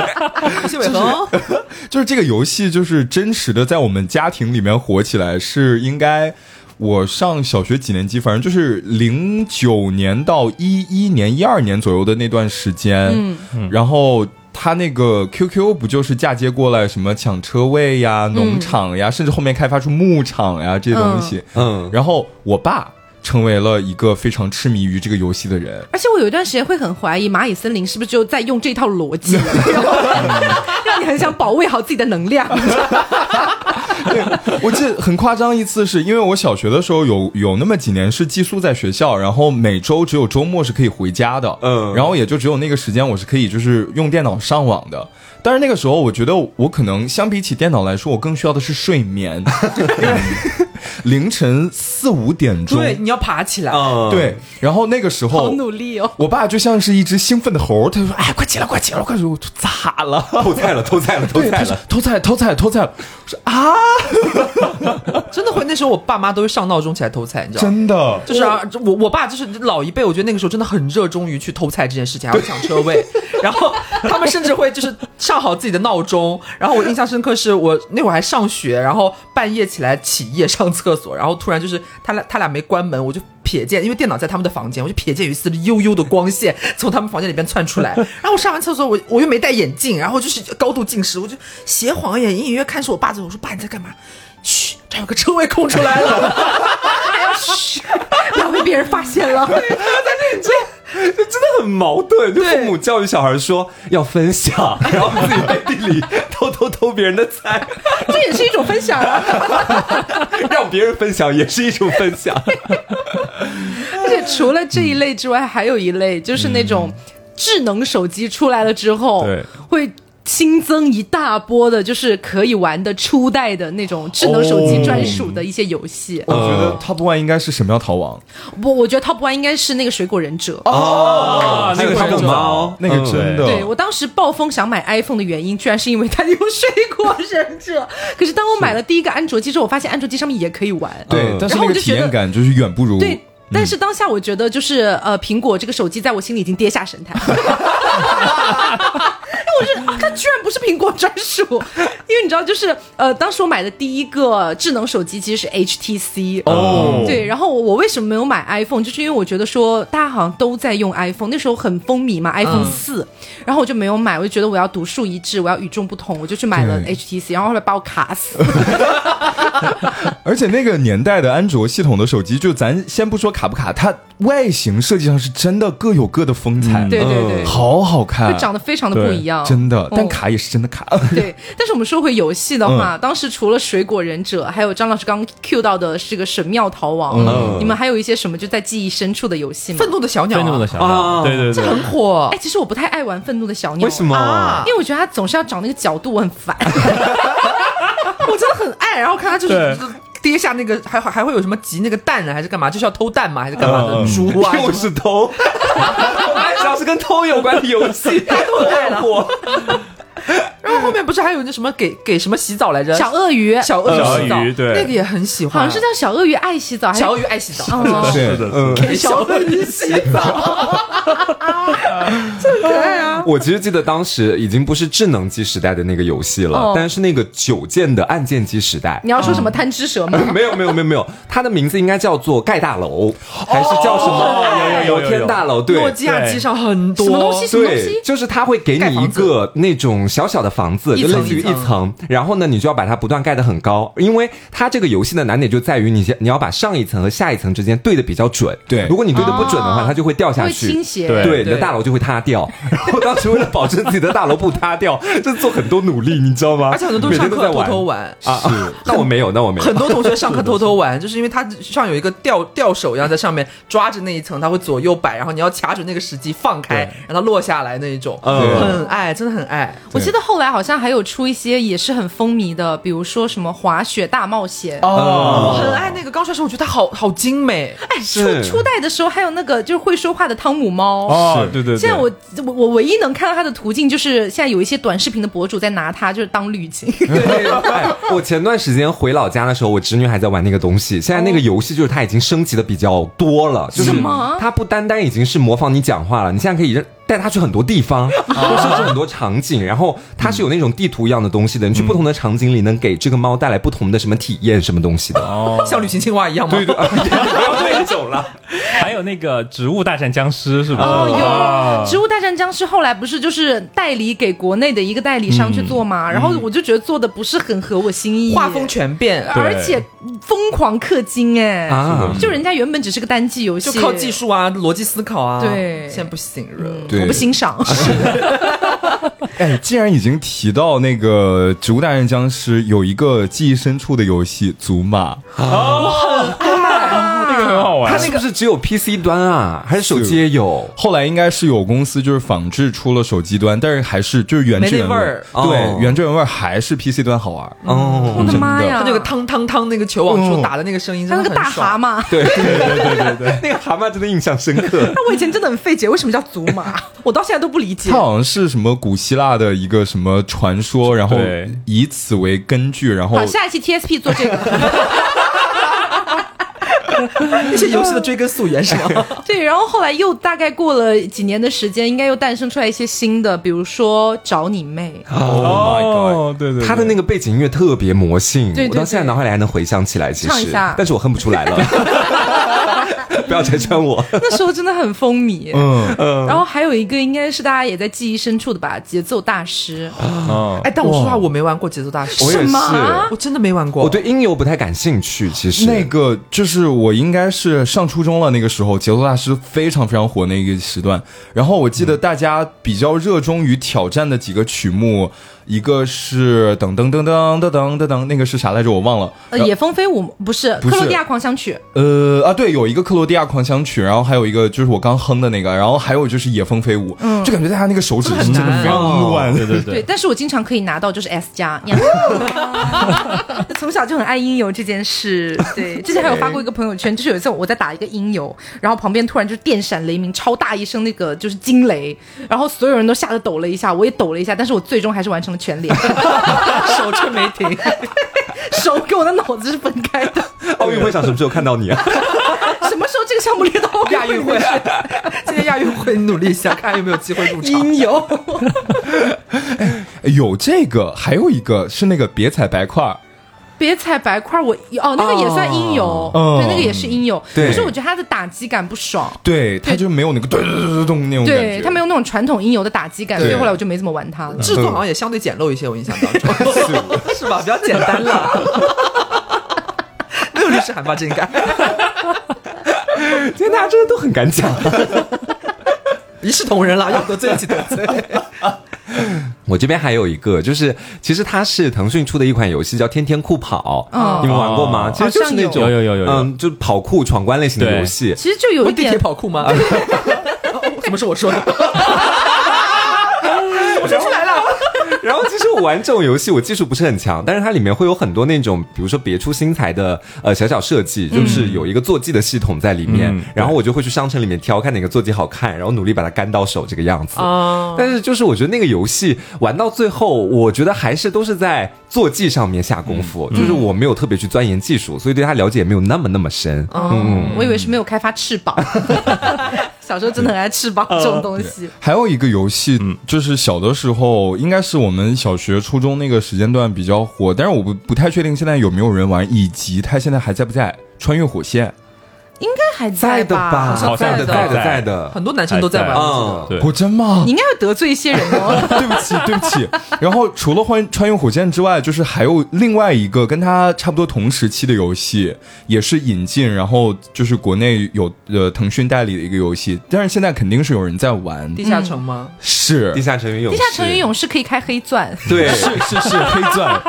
S3: 谢伟恒，[LAUGHS]
S5: 就是这个游戏就是真实的在我们家庭里面火起来，是应该。我上小学几年级，反正就是零九年到一一年、一二年左右的那段时间。嗯，然后他那个 QQ 不就是嫁接过来什么抢车位呀、农场呀，甚至后面开发出牧场呀这些东西。
S2: 嗯
S5: 然后我爸成为了一个非常痴迷于这个游戏的人。
S1: 而且我有一段时间会很怀疑蚂蚁森林是不是就在用这套逻辑，[LAUGHS] 很想保卫好自己的能量。[LAUGHS]
S5: 对我记得很夸张一次，是因为我小学的时候有有那么几年是寄宿在学校，然后每周只有周末是可以回家的，
S2: 嗯
S5: 然后也就只有那个时间我是可以就是用电脑上网的。但是那个时候，我觉得我可能相比起电脑来说，我更需要的是睡眠，因 [LAUGHS] 为凌晨四五点钟，
S3: 对，你要爬起来，
S2: 嗯，
S5: 对，然后那个时候好。
S1: 努力哦！
S5: 我爸就像是一只兴奋的猴，他就说：“哎，快起来，快起来！”快起来：“我说咋了？”
S2: 偷菜了，偷菜了，偷菜了。
S5: 偷菜，偷菜，偷菜了。我说啊，
S3: 真的会。那时候我爸妈都会上闹钟起来偷菜，你知道吗？
S5: 真的，
S3: 就是啊，我我爸就是老一辈，我觉得那个时候真的很热衷于去偷菜这件事情，还有抢车位，然后他们甚至会就是上好自己的闹钟。然后我印象深刻是我那会儿还上学，然后半夜起来起夜上厕所，然后突然就是他俩他俩没关门，我就。瞥见，因为电脑在他们的房间，我就瞥见有一丝悠悠的光线从他们房间里边窜出来。[LAUGHS] 然后我上完厕所，我我又没戴眼镜，然后就是高度近视，我就斜晃眼，隐隐约看是我爸在，我说爸你在干嘛？嘘，这有个车位空出来了。[LAUGHS]
S1: 嘘，不要被别人发现了。
S2: 这真的很矛盾，就父母教育小孩说要分享，[LAUGHS] 然后自己背地里偷偷偷别人的菜，
S1: 这也是一种分享啊！[LAUGHS]
S2: 让别人分享也是一种分享。[LAUGHS]
S1: 而且除了这一类之外，还有一类就是那种智能手机出来了之后，
S4: 对
S1: 会。新增一大波的，就是可以玩的初代的那种智能手机专属的一些游戏。
S5: 我觉得 Top One 应该是神庙逃亡，
S1: 不，我觉得 Top One 应该是那个水果忍者。
S4: 哦，
S2: 那个是个猫，
S5: 那个真的，
S1: 对我当时暴风想买 iPhone 的原因，居然是因为它有水果忍者。[LAUGHS] 可是当我买了第一个安卓机之后，我发现安卓机上面也可以玩。
S5: 对
S2: 嗯，
S5: 但是那个体
S1: 然后我就觉得
S5: 验感就是远不如
S1: 对，但是当下我觉得就是呃，苹果这个手机在我心里已经跌下神坛。[LAUGHS] 因为我觉得啊，它居然不是苹果专属，因为你知道，就是呃，当时我买的第一个智能手机其实是 HTC
S5: 哦。
S1: 对，然后我我为什么没有买 iPhone，就是因为我觉得说大家好像都在用 iPhone，那时候很风靡嘛，iPhone 四、然后我就没有买，我就觉得我要独树一帜，我要与众不同，我就去买了 HTC，然后后来把我卡死。[LAUGHS]
S5: 而且那个年代的安卓系统的手机，就咱先不说卡不卡，它外形设计上是真的各有各的风采，
S1: 对对对，
S5: 好好看。
S1: 就，长得非常的不一样，
S5: 真的，但
S1: 哦
S5: 卡也是真的卡。
S1: 对，但是我们说回游戏的话，当时除了水果忍者，还有张老师刚 Q 到的是个神庙逃亡，
S2: 嗯
S1: 你们还有一些什么就在记忆深处的游戏吗？
S3: 愤怒的小鸟、啊，
S4: 愤怒的小
S2: 啊
S4: 鸟，对对对，
S3: 很火
S1: 哎，。其实我不太爱玩愤怒的小鸟，
S2: 为什？么？
S3: 啊
S1: 因为我觉得它总是要找那个角度，我很烦。[LAUGHS]
S3: 我真的很爱，然后看他就是跌下那个，还还还会有什么集那个蛋呢，还是干嘛？就是要偷蛋嘛，还是干嘛的？
S5: 嗯嗯
S3: 猪啊，[LAUGHS]
S2: 又是偷，[LAUGHS] 只要是跟偷有关的游戏，[LAUGHS] 都
S3: 爱了。
S2: 火。[LAUGHS]
S3: 然后后面不是还有那什么给给什么洗澡来着？
S1: 小鳄鱼，
S3: 小鳄鱼。
S4: 对。
S3: 那个也很喜欢，
S1: 好像是叫小鳄鱼爱洗澡，还是？
S3: 小鳄鱼爱洗澡，
S1: 哦。
S5: 对，
S2: 嗯，[LAUGHS]
S3: 给小鳄鱼洗澡，这很可爱啊！[LAUGHS]
S2: 我其实记得当时已经不是智能机时代的那个游戏了，
S1: 哦
S2: 但是那个九键的按键机时代。
S1: 你要说什么贪吃蛇吗？[LAUGHS]
S2: 没有没有没有没有，它的名字应该叫做盖大楼，还是叫什么摩
S4: 有有有有有
S2: 天大楼？对，
S3: 诺基亚机上很多
S1: 什么东西？什么东
S2: 对
S1: 西，？
S2: 就是它会给你一个那种小小的房子，就类似于
S3: 一层，
S2: 然后呢，你就要把它不断盖得很高，因为它这个游戏的难点就在于你先你要把上一层和下一层之间对的比较准。
S5: 对
S2: 如果你对的不准的话，
S1: 哦
S2: 它就会掉下
S1: 会
S2: 去，
S1: 倾斜。
S4: 对
S2: 对，你的大楼就会塌掉。然后 [LAUGHS] 当时为了保证自己的大楼不塌掉，就做很多努力，你知道吗？
S3: 而且很多都是上课偷
S2: 每天都在玩
S3: 偷玩。
S2: 啊。那我没有，那我没有。
S3: 很多同学上课偷偷玩，就是因为它上有一个吊吊手一样在上面抓着那一层，它会左右摆，然后你要卡准那个时机放开，让它落下来那一种，
S2: 嗯
S3: 很爱，真的很爱。
S1: 我记得后来好像还有出一些也是很风靡的，比如说什么滑雪大冒险。
S3: 哦，我很爱那个刚出来时候，我觉得它好好精美。
S1: 哎，初初代的时候还有那个就是会说话的汤姆猫。
S4: 哦，对对对，
S1: 现在我我我唯一能看到它的途径就是现在有一些短视频的博主在拿它就是当滤镜。[LAUGHS]
S2: 我前段时间回老家的时候，我侄女还在玩那个东西。现在那个游戏就是它已经升级的比较多了，就是它不单单已经是模仿你讲话了，你现在可以让带它去很多地方，[LAUGHS] 或甚至很多场景。然后它是有那种地图一样的东西的，你去不同的场景里能给这个猫带来不同的什么体验，什么东西的。
S4: 哦，
S3: 像旅行青蛙一样吗？对对，
S2: 不要这种了。
S4: 还有那个植物大战僵尸，是不是？
S1: 哦，
S4: 啊
S1: 有《植物大战僵尸》后来不是就是代理给国内的一个代理商去做嘛，然后我就觉得做的不是很合我心意，
S3: 画风全变，
S1: 而且疯狂氪金哎，
S2: 啊
S1: 就人家原本只是个单机游戏，
S3: 就靠技术啊，逻辑思考啊。
S1: 对
S3: 现在不行了。
S5: 对。
S1: 我不欣赏。[LAUGHS]
S5: 哎，既然已经提到那个《植物大战僵尸》，有一个记忆深处的游戏《祖玛》，
S4: 那个很好玩
S2: 它。是不是只有 PC 端啊？还是手机也有？
S5: 后来应该是有公司就是仿制出了手机端，但是还是就是原汁原味
S3: 儿
S2: 哦
S5: 对，原汁原味还是 PC 端好玩。
S2: 哦
S1: 我的妈呀！
S3: 他那个汤汤汤那个球往出打的那个声音，
S1: 他那个大蛤。蟆，
S2: 对对对对对对，[LAUGHS] 那个蛤蟆真的印象深刻。
S1: 那我以前真的很费解，为什么叫祖玛？我到现在都不理解
S5: 它。好像是什么古希腊的一个什么传说，然后以此为根据，然后
S1: 好，下一期 TSP 做这个。[LAUGHS] [LAUGHS]
S3: 那些游戏的追根溯源是吗？[LAUGHS]
S1: 对，然后后来又大概过了几年的时间，应该又诞生出来一些新的，比如说找你妹。
S5: Oh my god！
S4: 哦，对对对，
S2: 他的那个背景音乐特别魔性，
S1: 对对
S2: 我到现在脑海里还能回想起来，其实
S1: 唱一下，
S2: 但是我哼不出来了。[LAUGHS] 不要拆穿我。[LAUGHS]
S1: 那时候真的很风靡。
S5: 嗯，
S1: 然后还有一个应该是大家也在记忆深处的吧，节奏大师。
S4: 哦，
S3: 哎，但我说实话，我没玩过节奏大师，
S2: 我也
S1: 什么
S2: 是，
S3: 我真的没玩过。
S2: 我对音游不太感兴趣，其实
S5: 那个就是我应该是上初中了，那个时候节奏大师非常非常火那个时段。然后我记得大家比较热衷于挑战的几个曲目，一个是噔噔噔噔噔噔噔噔，那个是啥来着？我忘了。
S1: 呃，野蜂飞舞不是
S5: 不是
S1: 克罗地亚狂想曲，
S5: 呃啊，对，有一个克罗地亚狂想曲，然后还有一个就是我刚哼的那个，然后还有就是野蜂飞舞，就感觉大家那个手指是真的非常乱。
S4: 对对
S1: 对，
S4: 对，
S1: 但是我经常可以拿到就是 S 加，呀 [LAUGHS] 从小就很爱音游这件事。对，[LAUGHS] 之前还有发过一个朋友圈，就是有一次我在打一个音游，然后旁边突然就是电闪雷鸣，超大一声那个就是惊雷，然后所有人都吓得抖了一下，我也抖了一下，但是我最终还是完成了全脸，[LAUGHS]
S3: 手却没停。[LAUGHS]
S1: 手跟我的脑子是分开的。
S2: 奥运会上什么时候看到你啊？[LAUGHS]
S1: 什么时候这个项目列到
S3: 亚运会今年亚运会努力一下，看有没有机会入场。
S1: 应有哎。
S5: 有这个，还有一个是那个别踩白块儿，
S1: 别踩白块，我哦，那个也算音游，
S5: 哦
S1: 对，那个也是音游。可是我觉得它的打击感不爽，
S5: 对，它就没有那个咚咚咚咚那种感觉，
S1: 对，它没有那种传统音游的打击感，所以后来我就没怎么玩它了。
S3: 制作好像也相对简陋一些，我印象当中是吧？比较简单了。没有律师函吧？这应该
S2: 天哪，这个都很敢讲。
S3: 一视同仁了，要得罪一起得罪。
S2: 我这边还有一个，就是其实它是腾讯出的一款游戏，叫《天天酷跑》，
S1: 嗯
S2: 你们玩过吗？其实就是那种
S4: 有有有有有
S2: 嗯，就跑酷闯关类型的游戏。
S1: 其实就有一
S3: 不是地铁
S1: 点，
S3: 跑酷吗？[LAUGHS] [LAUGHS] [LAUGHS] 怎么是我说的？我说出来了。
S2: 然后其实我玩这种游戏，我技术不是很强，但是它里面会有很多那种，比如说别出心裁的呃小小设计，就是有一个坐骑的系统在里面，
S4: 嗯
S2: 然后我就会去商城里面挑看哪个坐骑好看，然后努力把它干到手这个样子。
S3: 哦
S2: 但是就是我觉得那个游戏玩到最后，我觉得还是都是在坐骑上面下功夫，就是我没有特别去钻研技术，所以对它了解也没有那么那么深。
S1: 嗯，我以为是没有开发翅膀。[LAUGHS] 小时候真的很爱吃包这种东西。
S5: 还有一个游戏，
S2: 嗯
S5: 就是小的时候，应该是我们小学、初中那个时间段比较火，但是我不不太确定现在有没有人玩，以及它现在还在不在？穿越火线，
S1: 应该还
S2: 在的
S1: 吧？
S4: 好像
S2: 在的，
S4: 在
S2: 在的，
S4: 在
S2: 在的。
S3: 很多男生都在玩
S4: 还
S3: 这个。
S2: 嗯，
S4: 对，
S5: 果真吗
S1: 你？应该会得罪一些人哦。[LAUGHS]
S5: 对不起，对不起。然后除了穿穿越火线之外，就是还有另外一个跟它差不多同时期的游戏，也是引进，然后就是国内有呃腾讯代理的一个游戏，但是现在肯定是有人在玩，
S3: 地下城吗？
S5: 是
S2: 地下城与勇士，
S1: 地下城与勇士可以开黑钻，
S2: 对，
S5: 是是是 [LAUGHS] 黑钻，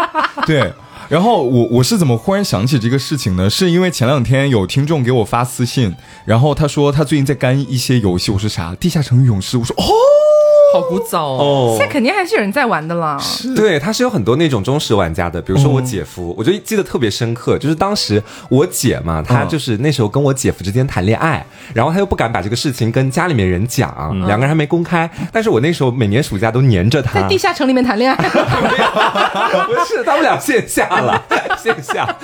S5: 对。然后我我是怎么忽然想起这个事情呢？是因为前两天有听众给我发私信，然后他说他最近在干一些游戏，我说啥？地下城与勇士，我说哦，
S3: 好古早哦。
S2: 哦。
S1: 现在肯定还是有人在玩的啦。
S2: 对，他是有很多那种忠实玩家的，比如说我姐夫，我就记得特别深刻，就是当时我姐嘛，她就是那时候跟我姐夫之间谈恋爱，然后她又不敢把这个事情跟家里面人讲，两个人还没公开，但是我那时候每年暑假都黏着他
S1: 在，地下城里面谈恋爱，[LAUGHS]
S2: 不是，他们俩线下了，线下。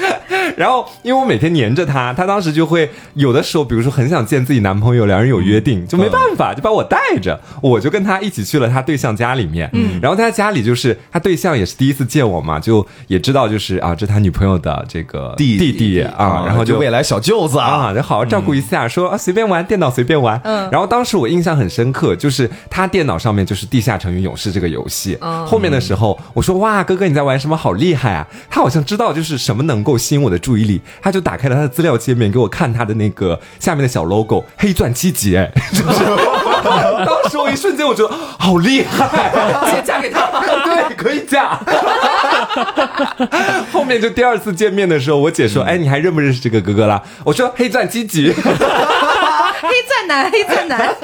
S2: 然后，因为我每天黏着他，他当时就会有的时候，比如说很想见自己男朋友，两人有约定，就没办法，就把我带着，我就跟他一起去了他对象家里面。嗯，然后他家里就是他对象也是第一次见我嘛，就也知道就是啊，这是他女朋友的这个
S5: 弟
S2: 弟弟啊，然后就
S5: 未来小舅子啊，
S2: 啊，就好好照顾一下，说啊随便玩，电脑随便玩。嗯，然后当时我印象很深刻，就是他电脑上面就是《地下城与勇士》这个游戏。
S3: 嗯
S2: 后面的时候我说哇，哥哥你在玩什么？好厉害啊！他好像知道就是什么能够吸引我的注意力，他就打开了他的资料界面给我看他的那个下面的小 logo，黑钻七级，哎，[LAUGHS] 就是当时我一瞬间我觉得好厉害，
S3: 先嫁给他。
S2: 对，可以嫁。[LAUGHS] 后面就第二次见面的时候，我姐说：“哎，你还认不认识这个哥哥啦？”我说：“黑钻积极。
S1: 黑钻男，黑钻男。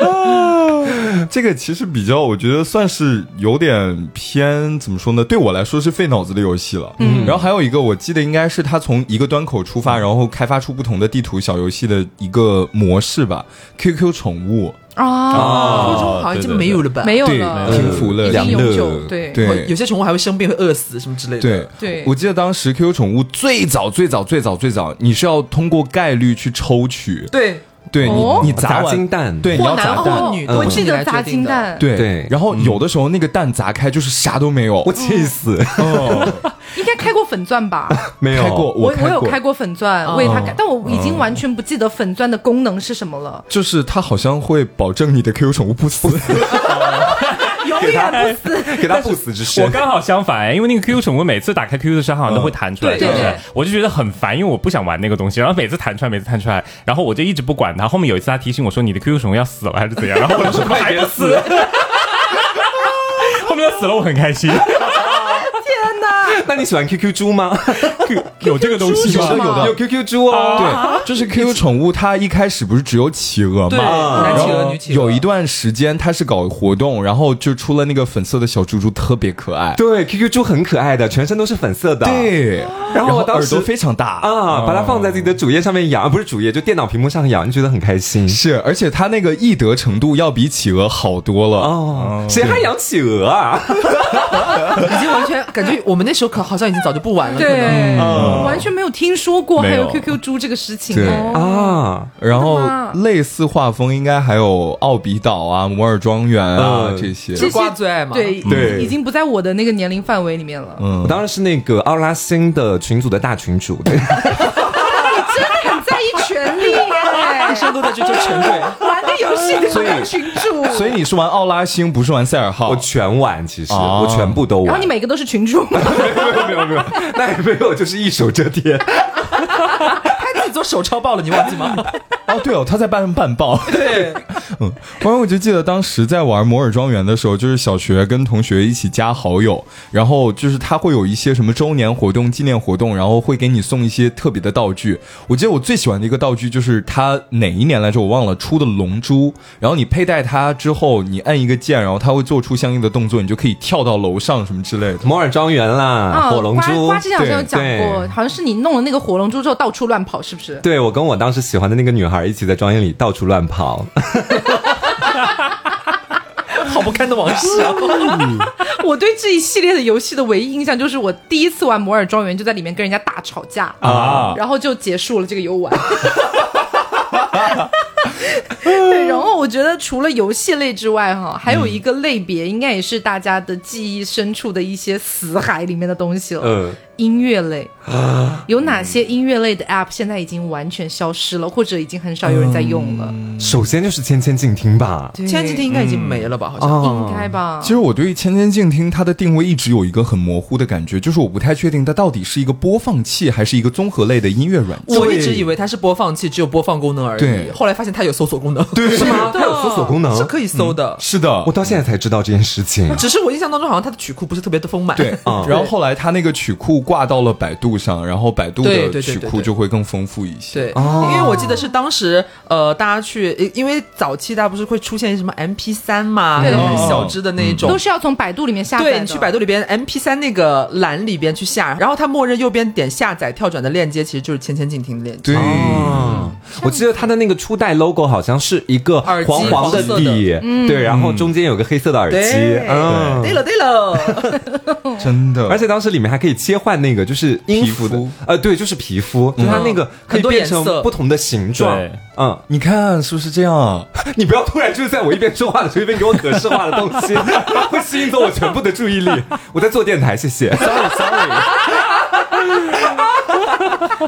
S1: [LAUGHS] [LAUGHS]
S5: 这个其实比较，我觉得算是有点偏，怎么说呢？对我来说是费脑子的游戏了。嗯，然后还有一个，我记得应该是它从一个端口出发，然后开发出不同的地图小游戏的一个模式吧。QQ 宠物，
S1: 哦，
S3: 初中好像已经没有了吧？
S1: 没有了，
S5: 听福乐
S1: 已经
S2: 良
S1: 久，对
S5: 对
S3: 有些宠物还会生病、会饿死什么之类的。
S5: 对
S1: 对
S5: 我记得当时 QQ 宠物最早最早最早最早，你是要通过概率去抽取，
S3: 对，
S5: 对你、
S1: 哦。
S5: 你砸
S2: 砸金蛋。
S5: 对，你
S3: 或男
S5: 要砸蛋，
S3: 或女，
S2: 嗯。
S1: 我记得砸。金蛋，
S5: 对
S2: 对。
S5: 然后有的时候那个蛋砸开就是啥都没有，
S2: 我气死，
S5: 哦，[LAUGHS]
S1: 应该开过粉钻吧？[LAUGHS]
S2: 没有。
S5: 开过，
S1: 我
S5: 开过
S1: 有开过。粉钻，为它开，但我已经完全不记得粉钻的功能是什么了，
S5: 就是它好像会保证你的 QQ 宠物不死，[LAUGHS]
S1: 永远不死。[LAUGHS]
S2: 给他不死之身。
S4: 我刚好相反，因为那个 QQ 宠物每次打开 QQ 的时候，它好像都会弹出来，是不是
S1: 对对对？
S4: 我就觉得很烦，因为我不想玩那个东西，然后每次弹出来，每次弹出来，然后我就一直不管它。后面有一次他提醒我说你的 QQ 宠物要死了还是怎样，然后我就说 [LAUGHS] 快点死。[LAUGHS] 后面它死了，我很开心。
S2: 那你喜欢 QQ 猪吗？[LAUGHS]
S4: 有这个东西吗？
S5: 有的有
S2: QQ 猪哦。
S5: 对，就是 QQ 宠物，它一开始不是只有企鹅
S3: 对，
S5: 吗？
S3: 男企鹅、
S5: 然后
S3: 女企鹅。
S5: 有一段时间它是搞活动，然后就出了那个粉色的小猪猪，特别可爱。
S2: 对，QQ 猪很可爱的，全身都是粉色的。，
S5: 对，
S2: 然后我当时
S5: 耳朵非常大
S2: 啊，把它放在自己的主页上面养，啊不是主页，就电脑屏幕上养，就觉得很开心。
S5: 是，而且它那个易得程度要比企鹅好多了。
S2: 哦，谁还养企鹅啊？[LAUGHS]
S3: 已经完全感觉觉我们那时候可好像已经早就不玩了，可能。
S1: 对，
S2: 嗯
S1: 完全没有听说过还有 QQ 猪这个事情
S5: 对
S1: 哦。
S2: 啊，
S5: 然后类似画风应该还有奥比岛啊、摩尔庄园啊、
S2: 嗯
S5: 这些。
S1: 这些
S3: 瓜最爱嘛
S1: 对
S2: 对
S1: 已经不在我的那个年龄范围里面了。
S5: 嗯
S2: 我，当然是那个奥拉星的群组的大群主，对，[LAUGHS]
S1: 你真的很在意权利耶 [LAUGHS]
S3: 一！生都在追求成对。
S1: 游戏的
S2: 所以
S1: 群主，
S5: 所以你是玩奥拉星，不是玩塞尔号？
S2: 我全玩，其实
S5: 哦
S2: 我全部都玩。
S1: 然后你每个都是群主吗？
S2: 没有没有没有，那也没有，就是一手遮天。
S3: 做手抄报了，你忘记吗？
S5: 哦，[LAUGHS] 对哦，他在办办报。[LAUGHS]
S3: 对，[LAUGHS]
S5: 嗯，反正我就记得当时在玩摩尔庄园的时候，就是小学跟同学一起加好友，然后就是他会有一些什么周年活动、纪念活动，然后会给你送一些特别的道具。我记得我最喜欢的一个道具就是他哪一年来着我忘了出的龙珠，然后你佩戴它之后，你按一个键，然后它会做出相应的动作，你就可以跳到楼上什么之类的。
S2: 摩尔庄园啦，
S1: 啊，
S2: 火龙珠
S1: 花，之前好像有讲过，好像是你弄了那个火龙珠之后到处乱跑，是不是？
S2: 对我跟我当时喜欢的那个女孩一起在庄园里到处乱跑。[LAUGHS]
S3: 好不堪的往事啊！
S1: 我对这一系列的游戏的唯一印象就是我第一次玩摩尔庄园就在里面跟人家大吵架
S5: 啊
S1: 然后就结束了这个游玩。[LAUGHS] 对，然后我觉得除了游戏类之外，哈，还有一个类别，应该也是大家的记忆深处的一些死海里面的东西了。
S2: 嗯，
S1: 音乐类，有哪些音乐类的 App 现在已经完全消失了，或者已经很少有人在用了？
S2: 首先就是千千静听吧。
S1: 千
S3: 千静听应该已经没了吧？好像。
S2: 哦
S1: 应该吧
S5: 其？实我对于千千静听它的定位一直有一个很模糊的感觉，就是我不太确定它到底是一个播放器还是一个综合类的音乐软件。
S3: 我一直以为它是播放器，只有播放功能而已。
S5: 对
S3: 后来发现它有搜索功能，[LAUGHS]
S5: 对 [LAUGHS]
S2: 是吗？它有搜索功能
S3: 是，可以搜的。
S5: 是的
S2: 我，到现在才知道这件事情。[LAUGHS]
S3: 只是我印象当中，好像它的曲库不是特别的丰满。
S5: 对，
S2: 嗯
S5: 然后后来它那个曲库挂到了百度上，然后百度的曲库就会更丰富一些。
S3: 对，
S2: 哦。
S3: 因为我记得是当时呃，大家去，因因为早期大家不是会出现什么 MP 三嘛，
S1: 对。
S3: 那种很小只的那一种
S1: 都。是要从百度里面下载。
S3: 对你去百度里边 MP 三那个栏里边去下，然后它默认右边点下载跳转的链接，其实就是千千静听的链接。
S5: 对，
S2: 哦，我记得它的那个初代 logo 好像是一个
S3: 耳机
S2: 黄黄的
S3: 黄色的。
S2: 底，对，然后中间有个黑色的耳机，
S3: 对了对了，[LAUGHS]
S5: 真的，[LAUGHS]
S2: 而且当时里面还可以切换那个就是
S5: 皮肤的
S2: 呃，对，就是皮肤，就它那个可以变成不同的形状。嗯，
S5: 你看是不是这样？[LAUGHS]
S2: 你不要突然就是在我一边说话的时候一边给我可视化的东西，会 [LAUGHS] 吸引走我全部的注意力。[LAUGHS] 我在做电台，谢谢。
S5: Sorry Sorry，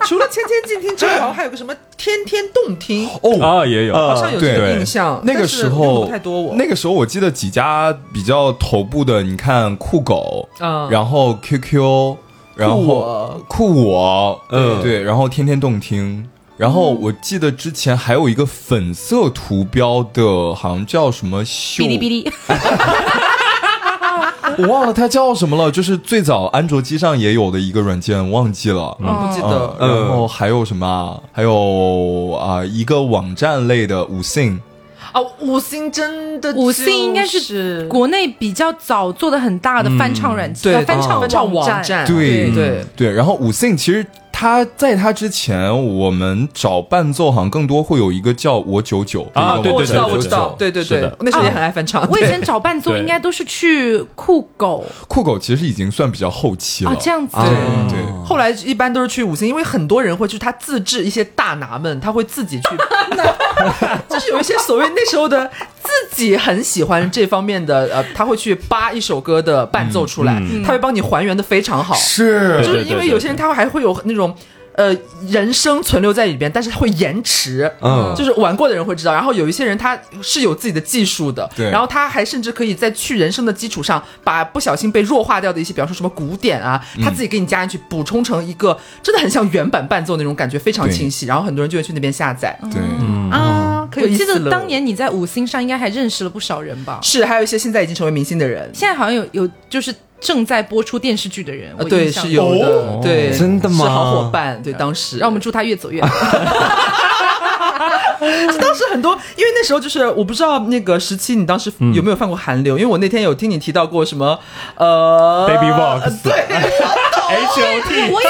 S3: 除了千千静听之外，好像还有个什么天天动听，
S5: 哦。
S4: 啊，也有，
S3: 好像有这个印象。
S5: 那个时候
S3: 不太多我，
S5: 那个时候我记得几家比较头部的，你看酷狗，
S3: 嗯
S5: 然后 QQ，然后
S3: 酷我
S5: 酷我，
S2: 嗯
S5: 对，然后天天动听。然后我记得之前还有一个粉色图标的，好像叫什么秀，
S1: 哔哩哔哩，[LAUGHS]
S5: 我忘了它叫什么了，就是最早安卓机上也有的一个软件，忘记了。
S3: 嗯不记得。
S5: 嗯然后还有什么啊？还有啊、一个网站类的五信，
S3: 啊，五星真的
S1: 五星应该
S3: 是
S1: 国内比较早做的很大的翻唱软件，翻唱
S3: 翻唱
S1: 网
S3: 网站，
S5: 对
S3: 对。
S5: 对。然后五星其实它在它之前，我们找伴奏好像更多会有一个叫我九九
S4: 啊对
S3: 我知道，
S4: 对
S3: 我知道，对对对，那时候也很爱翻唱。
S1: 我以前找伴奏应该都是去酷狗
S5: 酷狗其实已经算比较后期了。
S1: 啊，这样子。
S2: 对
S5: 对
S3: 后来一般都是去五星，因为很多人会去他自制一些大拿们，他会自己去，[LAUGHS] [LAUGHS] 就是有一些所谓那时候的自己很喜欢这方面的，呃，他会去扒一首歌的伴奏出来，他会帮你还原的非常好。
S5: 是
S3: 就是因为有些人他还会有那种。呃，人生存留在里边，但是会延迟，
S2: 嗯。
S3: 就是玩过的人会知道。然后有一些人他是有自己的技术的，
S5: 对。
S3: 然后他还甚至可以在去人声的基础上，把不小心被弱化掉的一些，比方说什么古典啊，他自己给你加进去，补充成一个真的很像原版伴奏那种感觉，非常清晰。然后很多人就会去那边下载、
S5: 对，
S3: 啊，可有
S1: 我记
S3: 意思了。
S1: 得当年你在五星上应该还认识了不少人吧？
S3: 是还有一些现在已经成为明星的人，
S1: 现在好像有有就是正在播出电视剧的人，
S3: 对，
S1: 印象
S3: 是有的，
S4: 哦
S3: 对，
S2: 真的吗？
S3: 是好伙伴，对，当时。
S1: 让我们祝他越走越好。[LAUGHS]
S3: 当时很多，因为那时候就是我不知道那个时期你当时有没有犯过韩流，因为我那天有听你提到过什么呃
S4: Baby Box
S3: 对，[LAUGHS]
S4: H O T，
S1: 我也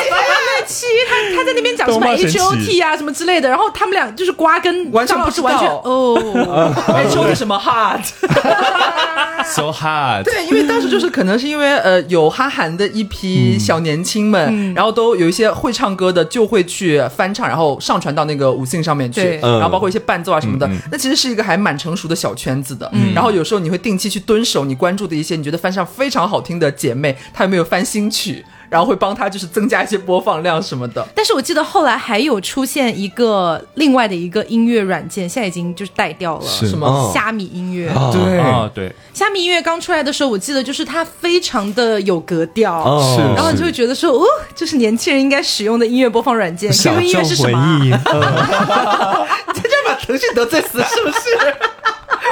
S1: 在那奇，他他在那边讲什么 H
S4: 奇。
S1: O T 啊什么之类的，然后他们俩就是瓜跟
S3: 完全不知
S1: 张老师完全
S3: 道
S1: 哦
S3: ，，H O T 什么
S5: hard？so [LAUGHS] hard。
S3: 对，因为当时就是可能是因为呃有哈韩的一批小年轻们，然后都有一些会唱歌的就会去翻唱，然后上传到那个五信上面去然后包括一些伴奏啊什么的，那其实是一个还蛮成熟的小圈子的。然后有时候你会定期去蹲守你关注的一些你觉得翻唱非常好听的姐妹，她有没有翻新曲，然后会帮他就是增加一些播放量什么的。
S1: 但是我记得后来还有出现一个另外的一个音乐软件，现在已经就是带掉了，
S5: 是
S3: 什么？
S2: 哦
S1: 虾米音乐。
S5: 对
S4: 啊，对，
S1: 虾米音乐刚出来的时候，我记得就是它非常的有格调，
S2: 哦
S5: 是
S1: 然后你就会觉得说，哦，就是年轻人应该使用的音乐播放软件。
S2: 小
S1: QQ 音乐是什么啊？
S2: 艺，[LAUGHS] [LAUGHS]
S3: 这就把腾讯得罪死是不是？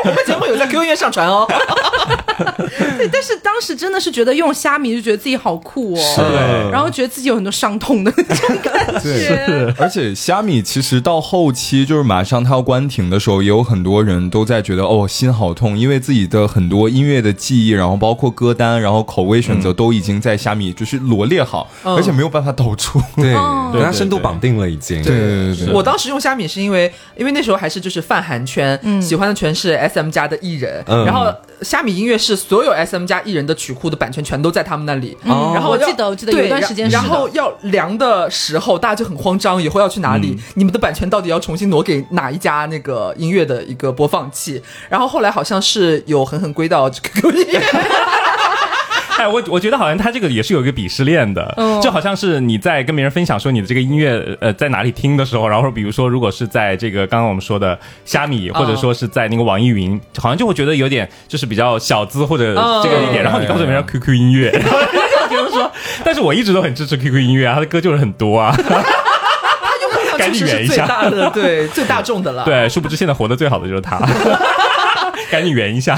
S3: 我们节目有在 [LAUGHS] QQ 音乐上传哦。[LAUGHS]
S1: 对，但是当时真的是觉得用虾米就觉得自己好酷哦，
S2: 是
S1: 然后觉得自己有很多伤痛的那种感觉。[LAUGHS]
S5: 而且虾米其实到后期就是马上它要关停的时候，也有很多人都在觉得哦心好痛，因为自己的很多音乐的记忆，然后包括歌单，然后口味选择都已经在虾米就是罗列好，
S3: 嗯。
S5: 而且没有办法导出。
S2: 对，
S1: 哦
S2: 跟他深度绑定了已经。
S5: 对对对。对，
S3: 我当时用虾米是因为，因为那时候还是就是泛韩圈，喜欢的全是 S M 家的艺人，
S2: 嗯。
S3: 然后虾米音乐是所有 S M 家艺人的曲库的版权全都在他们那里，
S2: 哦。
S3: 然后要
S1: 我记得我记得
S3: 对
S1: 有一段时间是的。
S3: 然后要量的时候，大家就很慌张，以后要去哪里？你们的版权到底要重新挪给哪一家那个音乐的一个播放器？然后后来好像是有狠狠归到 QQ 音乐，
S4: 哎，我我觉得好像他这个也是有一个鄙视链的，
S1: 嗯
S4: 就好像是你在跟别人分享说你的这个音乐呃在哪里听的时候，然后比如说如果是在这个刚刚我们说的虾米，或者说是在那个网易云，好像就会觉得有点就是比较小资或者这个一点，
S5: 嗯
S4: 然后你告诉别人 QQ 音乐，然后人家就觉得说，但是我一直都很支持 QQ 音乐啊，他的歌就是很多啊，[LAUGHS] 赶紧圆一下。
S3: 大的，对最大众的了。
S4: 对，殊不知现在活得最好的就是他，[LAUGHS] 赶紧圆一下，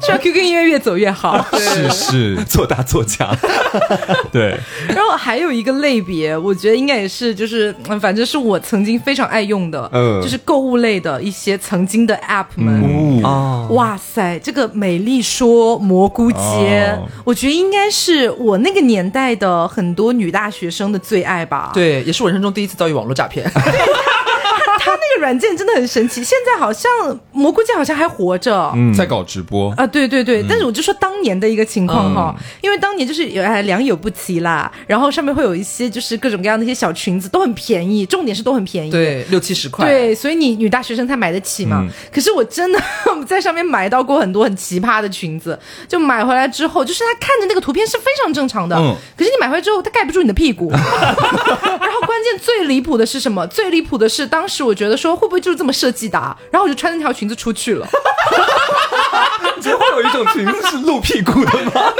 S1: 希望 QQ 音乐越走越好。[LAUGHS]
S5: 是是，
S2: 做大做强，[LAUGHS]
S4: 对，
S1: 然后还有一个类别，我觉得应该也是，就是嗯反正是我曾经非常爱用的，
S2: 嗯。
S1: 就是购物类的一些曾经的 App 们。
S2: 哦，
S1: 哇塞，这个美丽说蘑菇街，
S4: 哦。
S1: 我觉得应该是我那个年代的很多女大学生的最爱吧。，
S3: 对，也是我人生中第一次遭遇网络诈骗。[LAUGHS]
S1: 软件真的很神奇，现在好像蘑菇街好像还活着。
S4: 嗯，
S5: 在搞直播。
S1: 啊，对对对，但是我就说当年的一个情况哈，
S3: 嗯
S1: 因为当年就是有哎良莠不齐啦，然后上面会有一些就是各种各样的一些小裙子，都很便宜，重点是都很便宜。
S3: 对，六七十块。
S1: 对，所以你女大学生才买得起嘛。
S4: 嗯
S1: 可是我真的 [LAUGHS] 在上面买到过很多很奇葩的裙子，就买回来之后，就是他看着那个图片是非常正常的，
S5: 嗯
S1: 可是你买回来之后，它盖不住你的屁股。[LAUGHS] 然后关键最离谱的是什么？最离谱的是，当时我觉得说会不会就是这么设计的、啊？然后我就穿那条裙子出去了。[LAUGHS]
S2: 就会有一种裙子是露屁股的吗？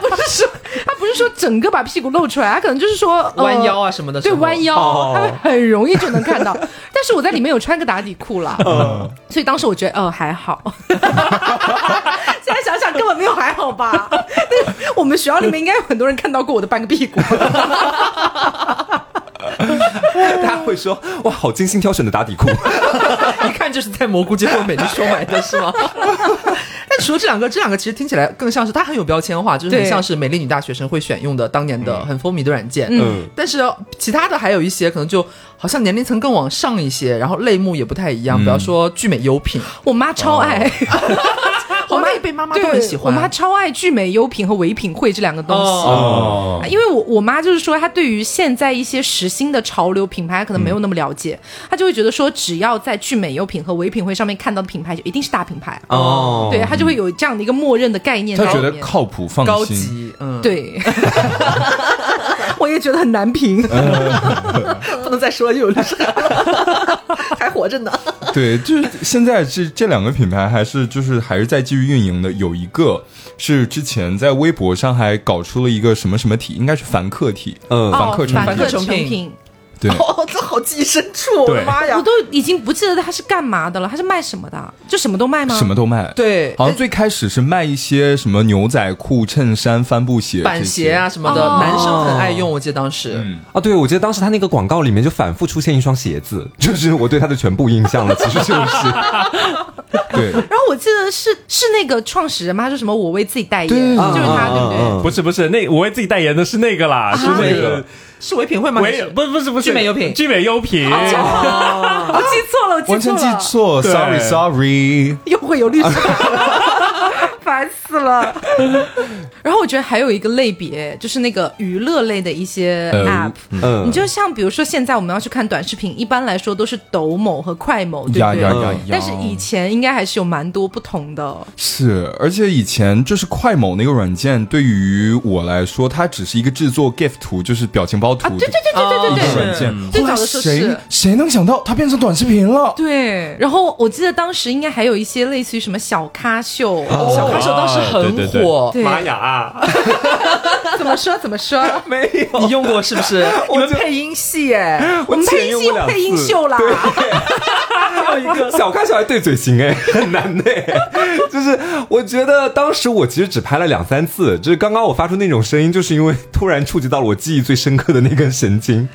S1: 不是说他不是说整个把屁股露出来，他可能就是说、呃
S3: 弯腰啊什么的。
S1: 对，弯腰，
S2: 哦
S1: 他会很容易就能看到。但是我在里面有穿个打底裤啦，[LAUGHS] 所以当时我觉得，呃，还好。[LAUGHS] 现在想想根本没有还好吧？我们学校里面应该有很多人看到过我的半个屁股。[LAUGHS]
S2: 大家会说哇，好精心挑选的打底裤。[LAUGHS]
S3: 一看就是在蘑菇街或美丽说买的是吗？[LAUGHS] 但除了这两个，这两个其实听起来更像是它很有标签化，就是很像是美丽女大学生会选用的当年的很风靡的软件。
S2: 嗯，
S3: 但是其他的还有一些可能就好像年龄层更往上一些，然后类目也不太一样，比方说聚美优品，
S1: 我妈超爱，
S3: 我妈一辈妈妈都很喜欢。
S1: 我妈超爱聚美优品和唯品会这两个东西。
S5: 哦，
S1: 因为我我妈就是说，她对于现在一些时兴的潮流品牌可能没有那么了解，她就会觉得说，只要在聚美优品和唯品会上面看到的品牌，就一定是大品牌。
S2: 哦，
S1: 对，她就会有这样的一个默认的概念在
S5: 他
S1: 里面。
S5: 觉得靠谱放
S3: 高
S5: 心。
S3: 级，嗯，，
S1: 对，[LAUGHS] 我也觉得很难评。[LAUGHS] [LAUGHS]
S3: 不能再说又有 [LAUGHS] 还活着呢。
S5: 对，就是现在这这两个品牌还是就是还是在继续运营的，有一个是之前在微博上还搞出了一个什么什么体，应该是凡客体，
S2: 嗯。
S5: 凡客成品。
S1: 哦凡客
S3: 成品。
S1: 成品，
S5: 对，[LAUGHS]
S3: 哦，这好记忆深处，我的妈呀
S1: 我！都已经不记得他是干嘛的了，他是卖什么的？就什么都卖吗？
S5: 什么都卖。
S3: 对，
S5: 好像最开始是卖一些什么牛仔裤、衬衫、帆布鞋、
S3: 板鞋啊，什么的，
S1: 哦
S3: 男生很爱用，我记得当时。
S5: 嗯，
S2: 啊，对，我记得当时他那个广告里面就反复出现一双鞋子，就是我对他的全部印象了，其实就是。[LAUGHS]
S5: 对，
S1: 然后我记得是是那个创始人吗？说什么我为自己代言，
S5: 对
S1: 就是他，对不对？
S2: 嗯
S4: 不是不是，那我为自己代言的是那个啦，是那个
S3: 是唯品会吗？还
S4: 唯
S3: 是
S4: 不不是不是
S3: 聚美优品
S4: 聚美优品。
S1: 我记错了，我记
S5: 完全
S1: 错了，
S5: 记错，sorry sorry。
S1: 又会有律师，烦死了。[LAUGHS] 然后我觉得还有一个类别，就是那个娱乐类的一些
S5: 呃
S1: app。
S2: 嗯
S1: 你就像比如说，现在我们要去看短视频，一般来说都是抖某和快某，对不对？
S5: 呀呀呀呀！
S1: 但是以前应该还是有蛮多不同的。
S5: 是，而且以前就是快某那个软件，对于我来说，它只是一个制作 GIF 图，就是表情包图的
S1: 对对对对对对对
S5: 软件。
S1: 最早的时候是
S5: 谁谁能想到它变成短视频了？
S1: 对，然后我记得当时应该还有一些类似于什么小咖秀，
S3: 小咖秀当时很
S4: 对对对。
S3: 火，
S1: 对。
S2: 玛雅。[LAUGHS] 啊，
S1: 怎么说怎么说？[LAUGHS]
S2: 没有，
S3: 你用过是不是？[LAUGHS] 我们配音系哎，
S1: 我们配音系配音秀啦，
S2: 还有一个。小咖小孩对嘴型哎，很难的哎。就是我觉得当时我其实只拍了两三次，就是刚刚我发出那种声音，就是因为突然触及到了我记忆最深刻的那根神经。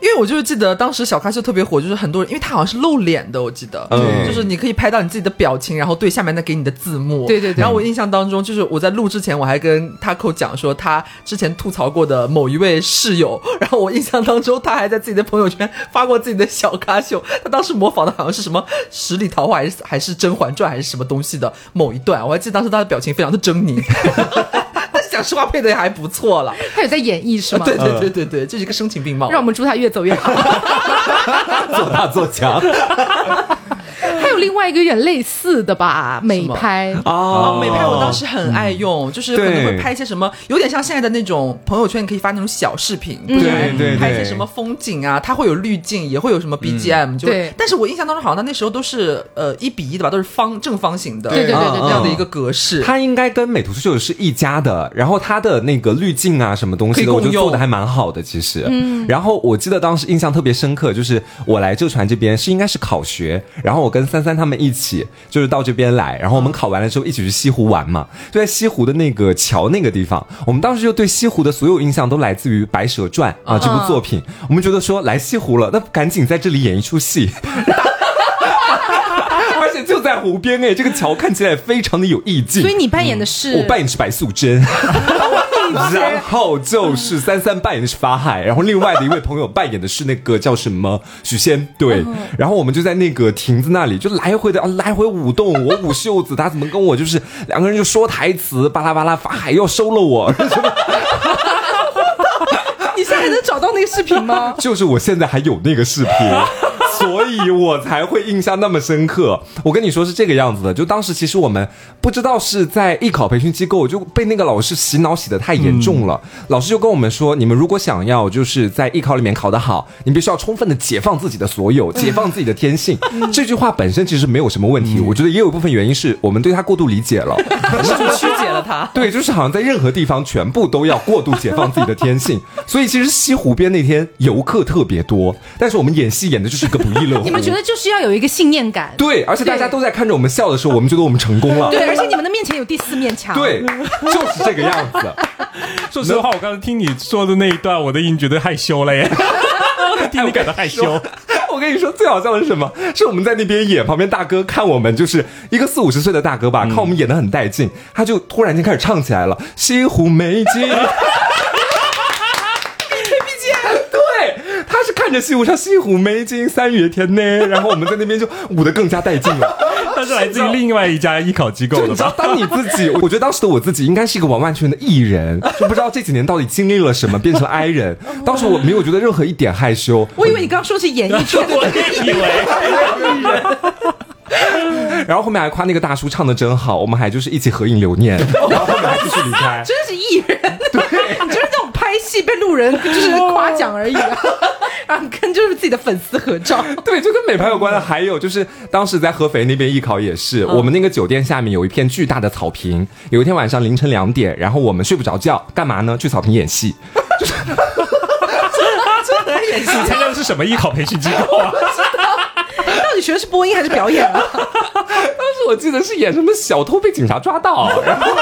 S3: 因为我就是记得当时小咖秀特别火，就是很多人，因为他好像是露脸的，我记得，
S2: 嗯。
S3: 就是你可以拍到你自己的表情，然后对下面再给你的字幕，
S1: 对对。对
S3: 然后我印象当中，就是我在录之前，我还跟 Taco 讲说他之前吐槽过的某一位室友，然后我印象当中他还在自己的朋友圈发过自己的小咖秀，他当时模仿的好像是什么十里桃花还是还是甄嬛传还是什么东西的某一段，我还记得当时他的表情非常的狰狞。讲实话，配的也还不错了。
S1: 他有在演绎是吗？
S3: 对对对对对，这是一个声情并茂。
S1: 让我们祝他越走越好。[LAUGHS]
S2: 做大做强 [LAUGHS]
S1: 还有另外一个有点类似的吧，美拍。
S3: 哦，
S2: 啊
S3: 美拍我当时很爱用，就是可能会拍一些什么，有点像现在的那种朋友圈，你可以发那种小视频，
S1: 嗯
S3: 不是？
S2: 对对对。
S3: 拍一些什么风景啊，它会有滤镜，也会有什么 BGM，、就
S1: 对。
S3: 但是我印象当中好像它那时候都是呃一比一的吧，都是方正方形的，
S1: 对对对
S3: 这样的一个格式。
S2: 它应该跟美图秀秀是一家的，然后它的那个滤镜啊，什么东西的，我
S3: 可以共用
S2: 觉得做的还蛮好的，其实。嗯。然后我记得当时印象特别深刻，就是我来浙传这边是应该是考学，然后我跟三三他们一起就是到这边来，然后我们考完了之后一起去西湖玩嘛，就在西湖的那个桥那个地方，我们当时就对西湖的所有印象都来自于《白蛇传》啊这部作品，我们觉得说来西湖了，那赶紧在这里演一出戏。[LAUGHS] 而且就在湖边哎，这个桥看起来非常的有意境。
S1: 所以你扮。演的是
S2: 我扮演的是白素贞，[LAUGHS] [LAUGHS] 然后就是三三扮演的是法海，然后另外的一位朋友扮演的是那个叫什么许仙，对，然后我们就在那个亭子那里就来回的啊来回舞动，我舞袖子，他怎么跟我就是两个人就说台词，巴拉巴拉，法海要收了我，[LAUGHS]
S1: 你现在还能找到那个视频吗？[LAUGHS]
S2: 就是我现在还有那个视频。所以我才会印象那么深刻。[LAUGHS] 我跟你说是这个样子的，就当时其实我们不知道是在艺考培训机构就被那个老师洗脑洗的太严重了。老师就跟我们说，你们如果想要就是在艺考里面考得好，你必须要充分的解放自己的所有，解放自己的天性。[LAUGHS] 这句话本身其实没有什么问题，我觉得也有一部分原因是我们对他过度理解了。[LAUGHS]
S3: 是曲解了他？
S2: 对，就是好像在任何地方全部都要过度解放自己的天性，所以其实西湖边那天游客特别多，但是我们演戏演的就是一个不亦乐乎。
S1: 你们觉得就是要有一个信念感。
S2: 对，而且大家都在看着我们笑的时候，我们觉得我们成功了。
S1: 对，而且你们的面前有第四面墙。
S2: 对，就是这个样子。[LAUGHS]
S4: 说实话，我刚才听你说的那一段，我都已经觉得害羞了耶，[LAUGHS] 我都替你感到害羞。
S2: 我跟你说，最好笑的是什么？是我们在那边演，旁边大哥看我们，就是一个四五十岁的大哥吧，看我们演的很带劲，他就突然间开始唱起来了，《西湖美景》。[LAUGHS] 对，他是看着西湖上西湖美景三月天呢，[LAUGHS] 然后我们在那边就舞得更加带劲了。
S4: 他是来自于另外一家艺考机构的
S2: 就你知道，
S4: 吧？
S2: 当你自己，我觉得当时的我自己应该是一个完完全全的艺人，就不知道这几年到底经历了什么，变成了 I 人。[LAUGHS] 当时我没有觉得任何一点害羞，
S1: 我以为你刚刚说的是演艺圈的
S4: 我也以为，[LAUGHS]
S2: 然后后面还夸那个大叔唱的真好，我们还就是一起合影留念，然后后面还继续离开。
S1: 真是艺人。对，你就是那种拍戏被路人 [LAUGHS] 就是夸奖而已啊，然 [LAUGHS] 后跟就是自己的粉丝合照。[LAUGHS]
S2: 对，就跟美拍有关的，还有就是当时在合肥那边艺考也是，我们那个酒店下面有一片巨大的草坪，有一天晚上凌晨两点，然后我们睡不着觉，干嘛呢？去草坪演戏。
S4: 你参加的是什么艺考培训机构啊？
S1: 到底学的是播音还是表演啊？
S2: 当时我记得是演什么小偷被警察抓到，然后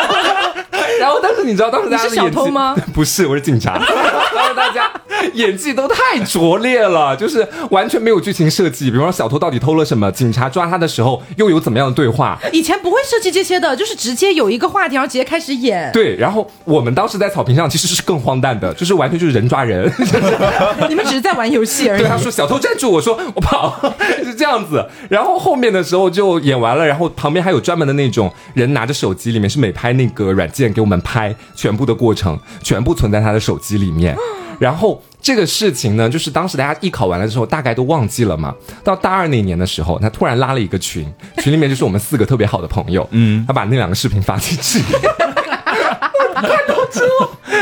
S2: 然后但是你知道当时大家的
S1: 你是小偷吗？[LAUGHS]
S2: 不是，我是警察。[LAUGHS] 当时大家演技都太拙劣了，就是完全没有剧情设计。比方说小偷到底偷了什么，警察抓他的时候又有怎么样的对话？
S1: 以前不会设计这些的，就是直接有一个话题，然后直接开始演。
S2: 对，然后我们当时在草坪上其实是更荒诞的，就是完全就是人抓人。[LAUGHS]
S1: 你们只是在玩游戏而已
S2: 对，。他说小偷站住，我说我跑，是这样子。然后后面的时候就演完了，然后旁边还有专门的那种人拿着手机，里面是美拍那个软件给我们拍全部的过程，全部存在他的手机里面。然后这个事情呢，就是当时大家艺考完了之后，大概都忘记了嘛。到大二那年的时候，他突然拉了一个群，[LAUGHS] 群里面就是我们四个特别好的朋友，嗯，他把那两个视频发进去，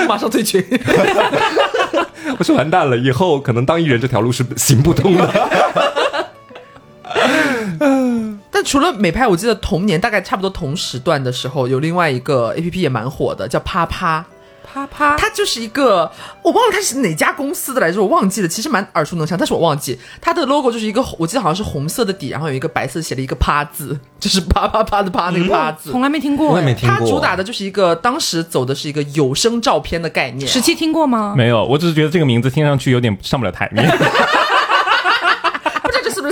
S3: 马上退群。[LAUGHS]
S2: 我说完蛋了，以后可能当艺人这条路是行不通的。[LAUGHS]
S3: 但除了美拍，我记得同年大概差不多同时段的时候，有另外一个 A P P 也蛮火的，叫啪啪。
S1: 啪啪，
S3: 它就是一个，我忘了它是哪家公司的来着，我忘记了，其实蛮耳熟能详，但是我忘记它的 logo 就是一个，我记得好像是红色的底，然后有一个白色写了一个啪字，就是 [LAUGHS] 啪啪啪的啪那个啪字。
S1: 从来没听过。
S2: 我也没听过。
S3: 它主打的就是一个当时走的是一个有声照片的概念，
S1: 十七听过吗？
S4: 没有，我只是觉得这个名字听上去有点上不了台面。[LAUGHS]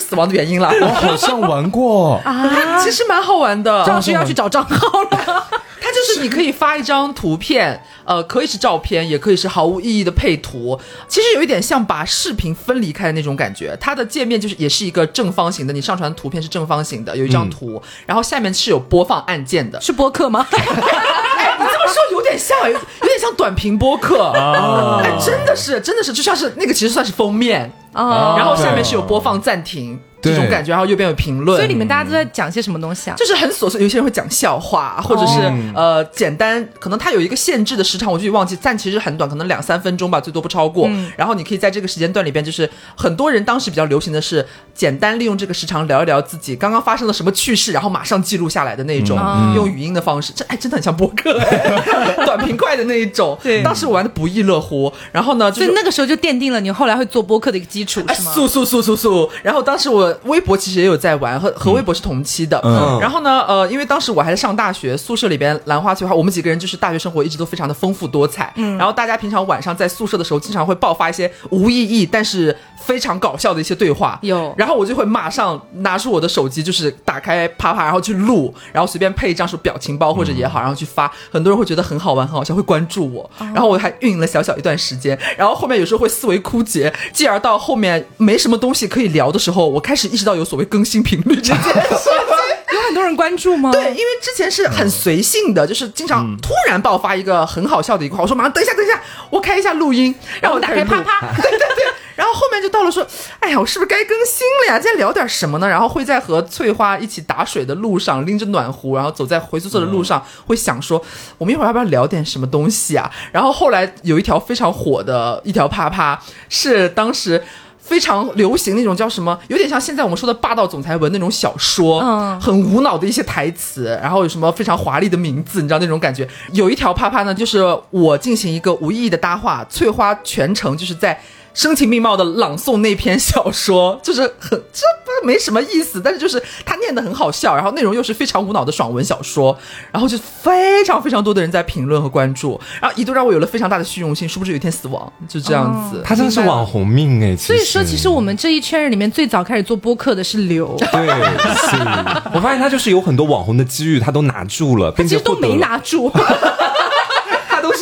S3: 死亡的原因了。[LAUGHS]
S5: 我好像玩过，
S3: 啊，其实蛮好玩的。
S1: 张老师要去找账号了。[LAUGHS]
S3: 它就是你可以发一张图片，呃，可以是照片，也可以是毫无意义的配图。其实有一点像把视频分离开的那种感觉。它的界面就是也是一个正方形的，你上传的图片是正方形的，有一张图，然后下面是有播放按键的。
S1: 是播客吗？
S3: 哎，[LAUGHS] 你这有点像，有有点像短评播客。
S4: 啊。
S3: 哎，真的是，真的是，就像是那个其实算是封面，
S1: 啊，
S3: 然后下面是有播放暂停这种感觉，然后右边有评论。
S1: 所以里面大家都在讲些什么东西啊？
S3: 就是很琐碎，有些人会讲笑话，或者是、呃简单，可能它有一个限制的时长，我具体忘记，但其实很短，可能两三分钟吧，最多不超过。然后你可以在这个时间段里边，就是很多人当时比较流行的是简单利用这个时长聊一聊自己刚刚发生了什么趣事，然后马上记录下来的那种，用语音的方式，这哎真的很像播客、哎 [LAUGHS] 短平快的那一种。
S1: 对
S3: 当时我玩的不亦乐乎。然后呢，就是
S1: 所以那个时候就奠定了你后来会做播客的一个基础，
S3: 哎，
S1: 是吗？
S3: 速速速速速！然后当时我微博其实也有在玩，和和微博是同期的。
S2: 嗯
S3: 然后呢，呃，因为当时我还在上大学，宿舍里边兰花翠花，我们几个人就是大学生活一直都非常的丰富多彩。嗯。然后大家平常晚上在宿舍的时候，经常会爆发一些无意义但是非常搞笑的一些对话。
S1: 有
S3: 然后我就会马上拿出我的手机，就是打开啪啪，然后去录，然后随便配一张什么表情包或者也好，然后去发。很多人会觉得很好玩，很好笑，会关注我。然后我还运营了小小一段时间，然后后面有时候会思维枯竭，继而到后面没什么东西可以聊的时候，我开始意识到有所谓更新频率这件事。[LAUGHS]
S1: 有很多人关注吗？
S3: 对，因为之前是很随性的，就是经常突然爆发一个很好笑的一句话，我说马上等一下，等一下，我开一下录音，然后我
S1: 打开啪啪 [LAUGHS]
S3: 对对对。然后后面就到了说，哎呀，我是不是该更新了呀？今天聊点什么呢？然后会在和翠花一起打水的路上，拎着暖壶，然后走在回宿舍的路上，会想说，我们一会儿要不要聊点什么东西啊？然后后来有一条非常火的一条啪啪，是当时。非常流行那种叫什么，有点像现在我们说的霸道总裁文那种小说，
S1: 嗯
S3: 很无脑的一些台词，然后有什么非常华丽的名字，你知道那种感觉。有一条啪啪呢，就是我进行一个无意义的搭话，翠花全程就是在。声情并茂的朗诵那篇小说，[LAUGHS] 就是很这不没什么意思，但是就是他念的很好笑，然后内容又是非常无脑的爽文小说，然后就非常非常多的人在评论和关注，然后一度让我有了非常大的虚荣心，殊不知有一天死亡，就这样子。
S2: 他真的是网红命哎，
S1: 所以说，其实我们这一圈人里面最早开始做播客的是刘，[LAUGHS]
S2: 对，是 [LAUGHS] 我发现他就是有很多网红的机遇，他都拿住了，并
S1: 其实都没。拿住。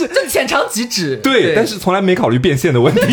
S3: 他都是这浅尝即止，
S2: 对，但是从来没考虑变现的问题。[LAUGHS]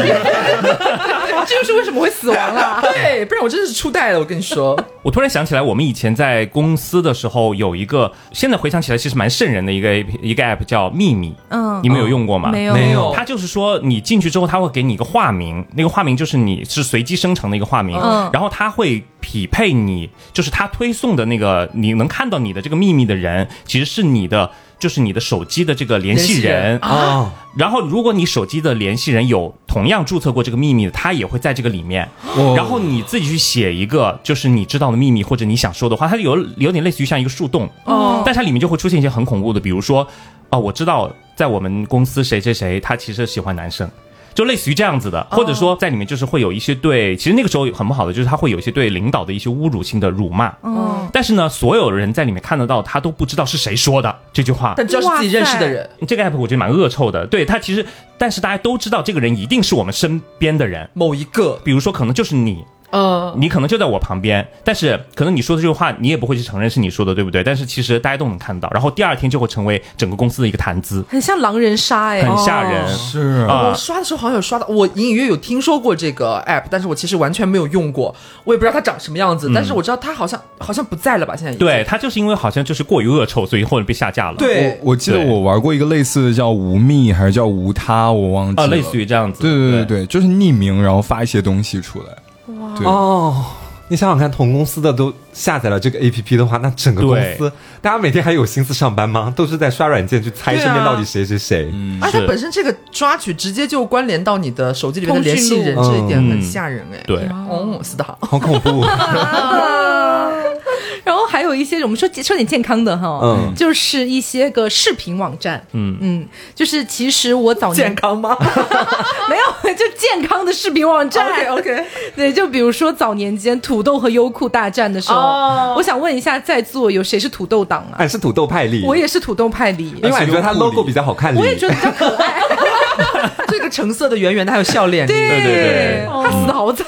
S1: 这就是为什么会死亡啦。[LAUGHS]
S3: 对，不然我真的是初代了。我跟你说，
S4: 我突然想起来，我们以前在公司的时候有一个，现在回想起来其实蛮瘆人的一个 A P 一个 app 叫秘密，
S1: 嗯
S4: 你们有用过吗？
S1: 没有
S2: 没有
S4: 它就是说，你进去之后，它会给你一个化名，那个化名就是你是随机生成的一个化名，
S1: 嗯
S4: 然后它会匹配你，就是它推送的那个你能看到你的这个秘密的人，其实是你的，就是你的手机的这个联系人。
S3: 联系人
S2: 啊，
S4: 然后，如果你手机的联系人有同样注册过这个秘密的，他也会在这个里面。
S5: 哦。
S4: 然后你自己去写一个，就是你知道的秘密或者你想说的话，它有有点类似于像一个树洞，
S1: 哦。
S4: 但它里面就会出现一些很恐怖的，比如说，啊，我知道在我们公司谁谁谁，他其实喜欢男生。就类似于这样子的，或者说在里面就是会有一些对，其实那个时候很不好的，就是他会有一些对领导的一些侮辱性的辱骂。
S1: 嗯，
S4: 但是呢，所有人在里面看得到，他都不知道是谁说的这句话。
S3: 但只要是自己认识的人，
S4: 这个 app 我觉得蛮恶臭的。对他其实，但是大家都知道这个人一定是我们身边的人，
S3: 某一个，
S4: 比如说可能就是你，
S3: 呃，
S4: 你可能就在我旁边，但是可能你说的这句话，你也不会去承认是你说的，对不对？但是其实大家都能看到，然后第二天就会成为整个公司的一个谈资，
S1: 很像狼人杀哎，
S4: 很吓人。
S5: 是
S4: 啊
S3: 我刷的时候好像有刷到，我隐隐约有听说过这个 app，但是我其实完全没有用过，我也不知道它长什么样子，但是我知道它好像好像不在了吧？现在
S4: 对它就是因为好像就是过于恶臭，所以后来被下架了。
S3: 对
S5: 我我记得我玩过一个类似的叫无蜜还是叫无他，我忘记
S4: 啊，
S5: 了。
S4: 类似于这样子。
S5: 对对对对，就是匿名，然后发一些东西出来。对
S2: 哦。你想想看，同公司的都下载了这个 A P P 的话，那整个公司大家每天还有心思上班吗？都是在刷软件去猜身边到底谁谁谁。
S5: 嗯
S3: 而且
S4: 是
S3: 本身这个抓取直接就关联到你的手机里面的联系人，这一点很
S4: 嗯
S3: 吓人哎。
S4: 对
S3: 哦，是的好。[LAUGHS]
S2: 好恐怖！
S1: 有一些我们说说点健康的哈，
S2: 嗯
S1: 就是一些个视频网站，
S4: 嗯
S1: 嗯，就是其实我早年
S3: 健康吗 [LAUGHS]
S1: 没有，就健康的视频网站。
S3: ？OK OK，[LAUGHS]
S1: 对，就比如说早年间土豆和优酷大战的时候，
S3: 哦
S1: 我想问一下在座有谁是土豆党啊？
S2: 哎是土豆派里，
S1: 我也是土豆派里，
S2: 因为我觉得它 logo 比较好看。
S1: 我也觉得比较可爱。[LAUGHS]
S3: 这个橙色的圆圆的还有笑脸。
S1: 对
S4: 对对
S1: 他死的好惨。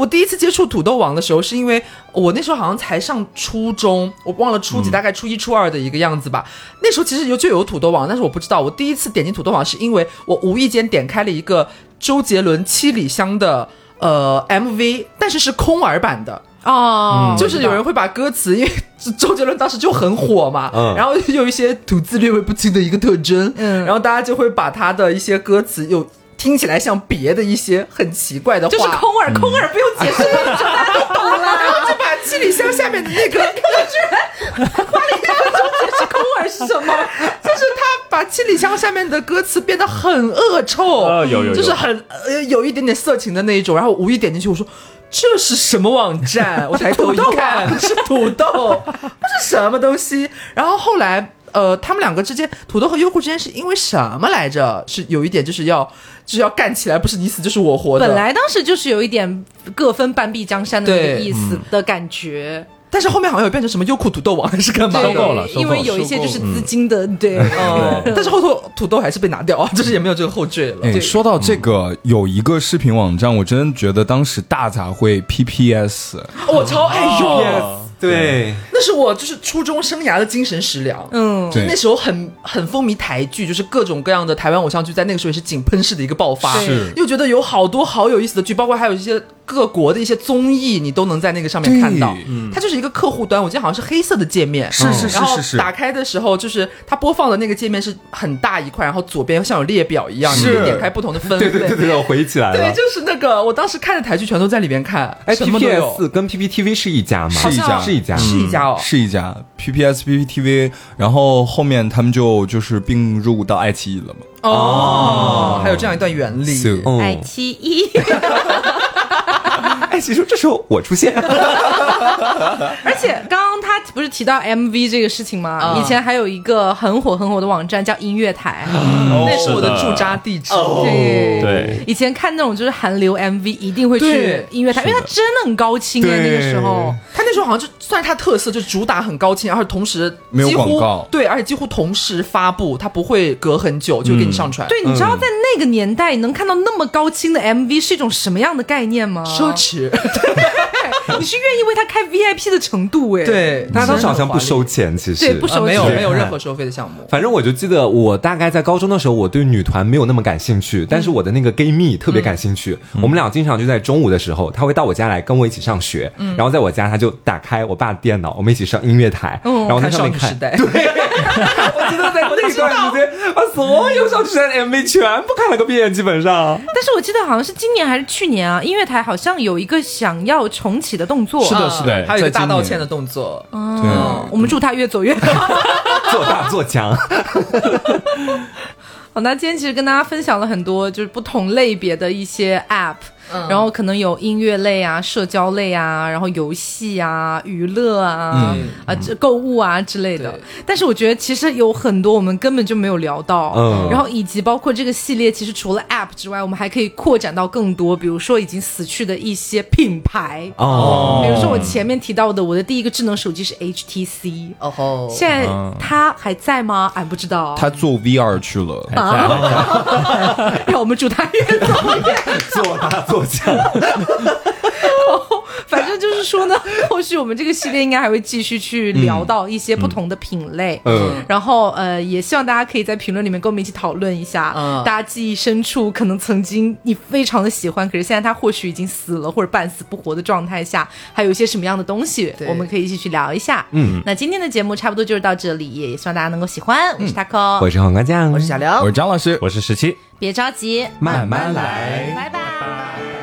S3: 我第一次接触土豆网的时候，是因为我那时候好像才上初中，我忘了初几，大概初一、初二的一个样子吧。那时候其实有就有土豆网，但是我不知道。我第一次点进土豆网，是因为我无意间点开了一个周杰伦《七里香》的呃 MV，但是是空耳版的。
S1: 哦，
S3: 就是有人会把歌词，因为周杰伦当时就很火嘛，
S2: 嗯
S3: 然后有一些吐字略微不清的一个特征，
S1: 嗯
S3: 然后大家就会把他的一些歌词有听起来像别的一些很奇怪的话，
S1: 就是空耳，空耳不用解释，大家都懂了。[LAUGHS]
S3: 然后就把七里香下面的那个，[LAUGHS]
S1: 解释空耳是什么？[LAUGHS]
S3: 就是他把七里香下面的歌词变得很恶臭，
S4: 呃有有有
S3: 就是很呃有一点点色情的那一种，然后我无意点进去，我说。这是什么网站？我抬头一看，是土豆，不是什么东西。然后后来，呃，他们两个之间，土豆和优酷之间是因为什么来着？是有一点就是要就是要干起来，不是你死就是我活的。
S1: 本来当时就是有一点各分半壁江山的那个意思的感觉。
S3: 但是后面好像有变成什么优酷土豆网还是干嘛的？
S1: 因为有一些就是资金的，对，
S3: 哦，但是后头土豆还是被拿掉啊，[LAUGHS] 就是也没有这个后缀了。
S5: 说到这个，有一个视频网站，我真的觉得当时大杂烩 PPS，
S3: 我超爱用，
S4: 哦。
S2: 对，
S3: 那是我就是初中生涯的精神食粮。
S1: 嗯，
S5: 就
S3: 那时候很很风靡台剧，就是各种各样的台湾偶像剧，在那个时候也是井喷式的一个爆发。
S1: 是
S3: 又觉得有好多好有意思的剧，包括还有一些各国的一些综艺，你都能在那个上面看到
S5: 嗯。
S3: 它就是一个客户端，我记得好像是黑色的界面。
S5: 是是是
S3: 然后
S5: 是是
S3: 打开的时候，就是它播放的那个界面是很大一块，然后左边像有列表一样，你
S5: 是
S3: 可以点开不同的分类。
S2: 对对对对，我回忆起来
S3: 对，就是那个，我当时看的台剧全都在里面看，
S2: 哎
S3: 什么都有。
S2: ，PPS 跟 PPTV 是一家吗？
S5: 是一家
S2: 是一家。
S3: 是一家哦，
S5: 是一家 PPS PPTV，然后后面他们就就是并入到爱奇艺了嘛。
S3: 哦，还有这样一段原理。
S1: 爱奇艺。[LAUGHS]
S2: 哎，其实这时候我出现，[LAUGHS]
S1: 而且刚刚他不是提到 MV 这个事情吗？
S3: 啊
S1: 以前还有一个很火很火的网站叫音乐台，
S3: 那是我的驻扎地址。
S1: 对。
S4: 对。
S1: 以前看那种就是韩流 MV 一定会去音乐台，因为它真的很高清哎，那个时候。
S3: 他那时候好像就算是他特色，就主打很高清，而且同时
S5: 没有
S3: 几乎
S5: 广告。
S3: 对，而且几乎同时发布，他不会隔很久就给你上传。
S1: 对，你知道在那个年代能看到那么高清的 MV 是一种什么样的概念吗？
S3: 奢侈，[LAUGHS]
S1: 你是愿意为他开 VIP 的程度哎。，
S3: 对，
S2: 大家当时好像不收
S3: 钱，
S2: 其实
S1: 对不收
S3: 啊没有没有任何收费的项目。
S2: 反正我就记得，我大概在高中的时候，我对女团没有那么感兴趣，但是我的那个 gay 蜜特别感兴趣。我们俩经常就在中午的时候，他会到我家来跟我一起上学，然后在我家他就打开我爸的电脑，我们一起上音乐台，然后在上面看。
S3: 对，[LAUGHS]
S2: 我记得在那段时间，把所有少女时代的 MV 全部看了个遍，基本上。
S1: 但是我记得好像是今年还是去年啊，音乐台好像有一个想要重启的动作。
S5: 是的
S3: 嗯
S5: 是的
S3: 还有一个大道歉的动作。
S1: 哦，我们祝他越走越好。[LAUGHS]
S2: 做大做强，
S1: 好 [LAUGHS] 好，那今天其实跟大家分享了很多就是不同类别的一些 App，、然后可能有音乐类啊、社交类啊，然后游戏啊、娱乐啊、啊这购物啊之类的。但是我觉得其实有很多我们根本就没有聊到，
S2: 嗯。
S1: 然后以及包括这个系列，其实除了 App 之外，我们还可以扩展到更多，比如说已经死去的一些品牌。
S2: 哦，
S1: 比如说我前面提到的，我的第一个智能手机是 HTC，
S3: 哦吼，
S1: 现在它还在吗？俺不知道。
S5: 他做 VR 去了，啊。[LAUGHS]
S1: 让我们祝 [LAUGHS] 他越走越
S2: 做大做强，
S1: 好。反正就是说呢，[LAUGHS] 后续我们这个系列应该还会继续去聊到一些不同的品类。
S2: 嗯
S1: 然后呃，也希望大家可以在评论里面跟我们一起讨论一下，
S3: 嗯
S1: 大家记忆深处可能曾经你非常的喜欢，可是现在它或许已经死了或者半死不活的状态下，还有一些什么样的东西，
S3: 对
S1: 我们可以一起去聊一下。嗯，那今天的节目差不多就是到这里，也希望大家能够喜欢。我是 taco，、
S2: 我是黄瓜酱，
S3: 我是小刘
S5: 我，是张老师，
S4: 我是十七。
S1: 别着急，
S2: 慢慢来
S1: 拜拜。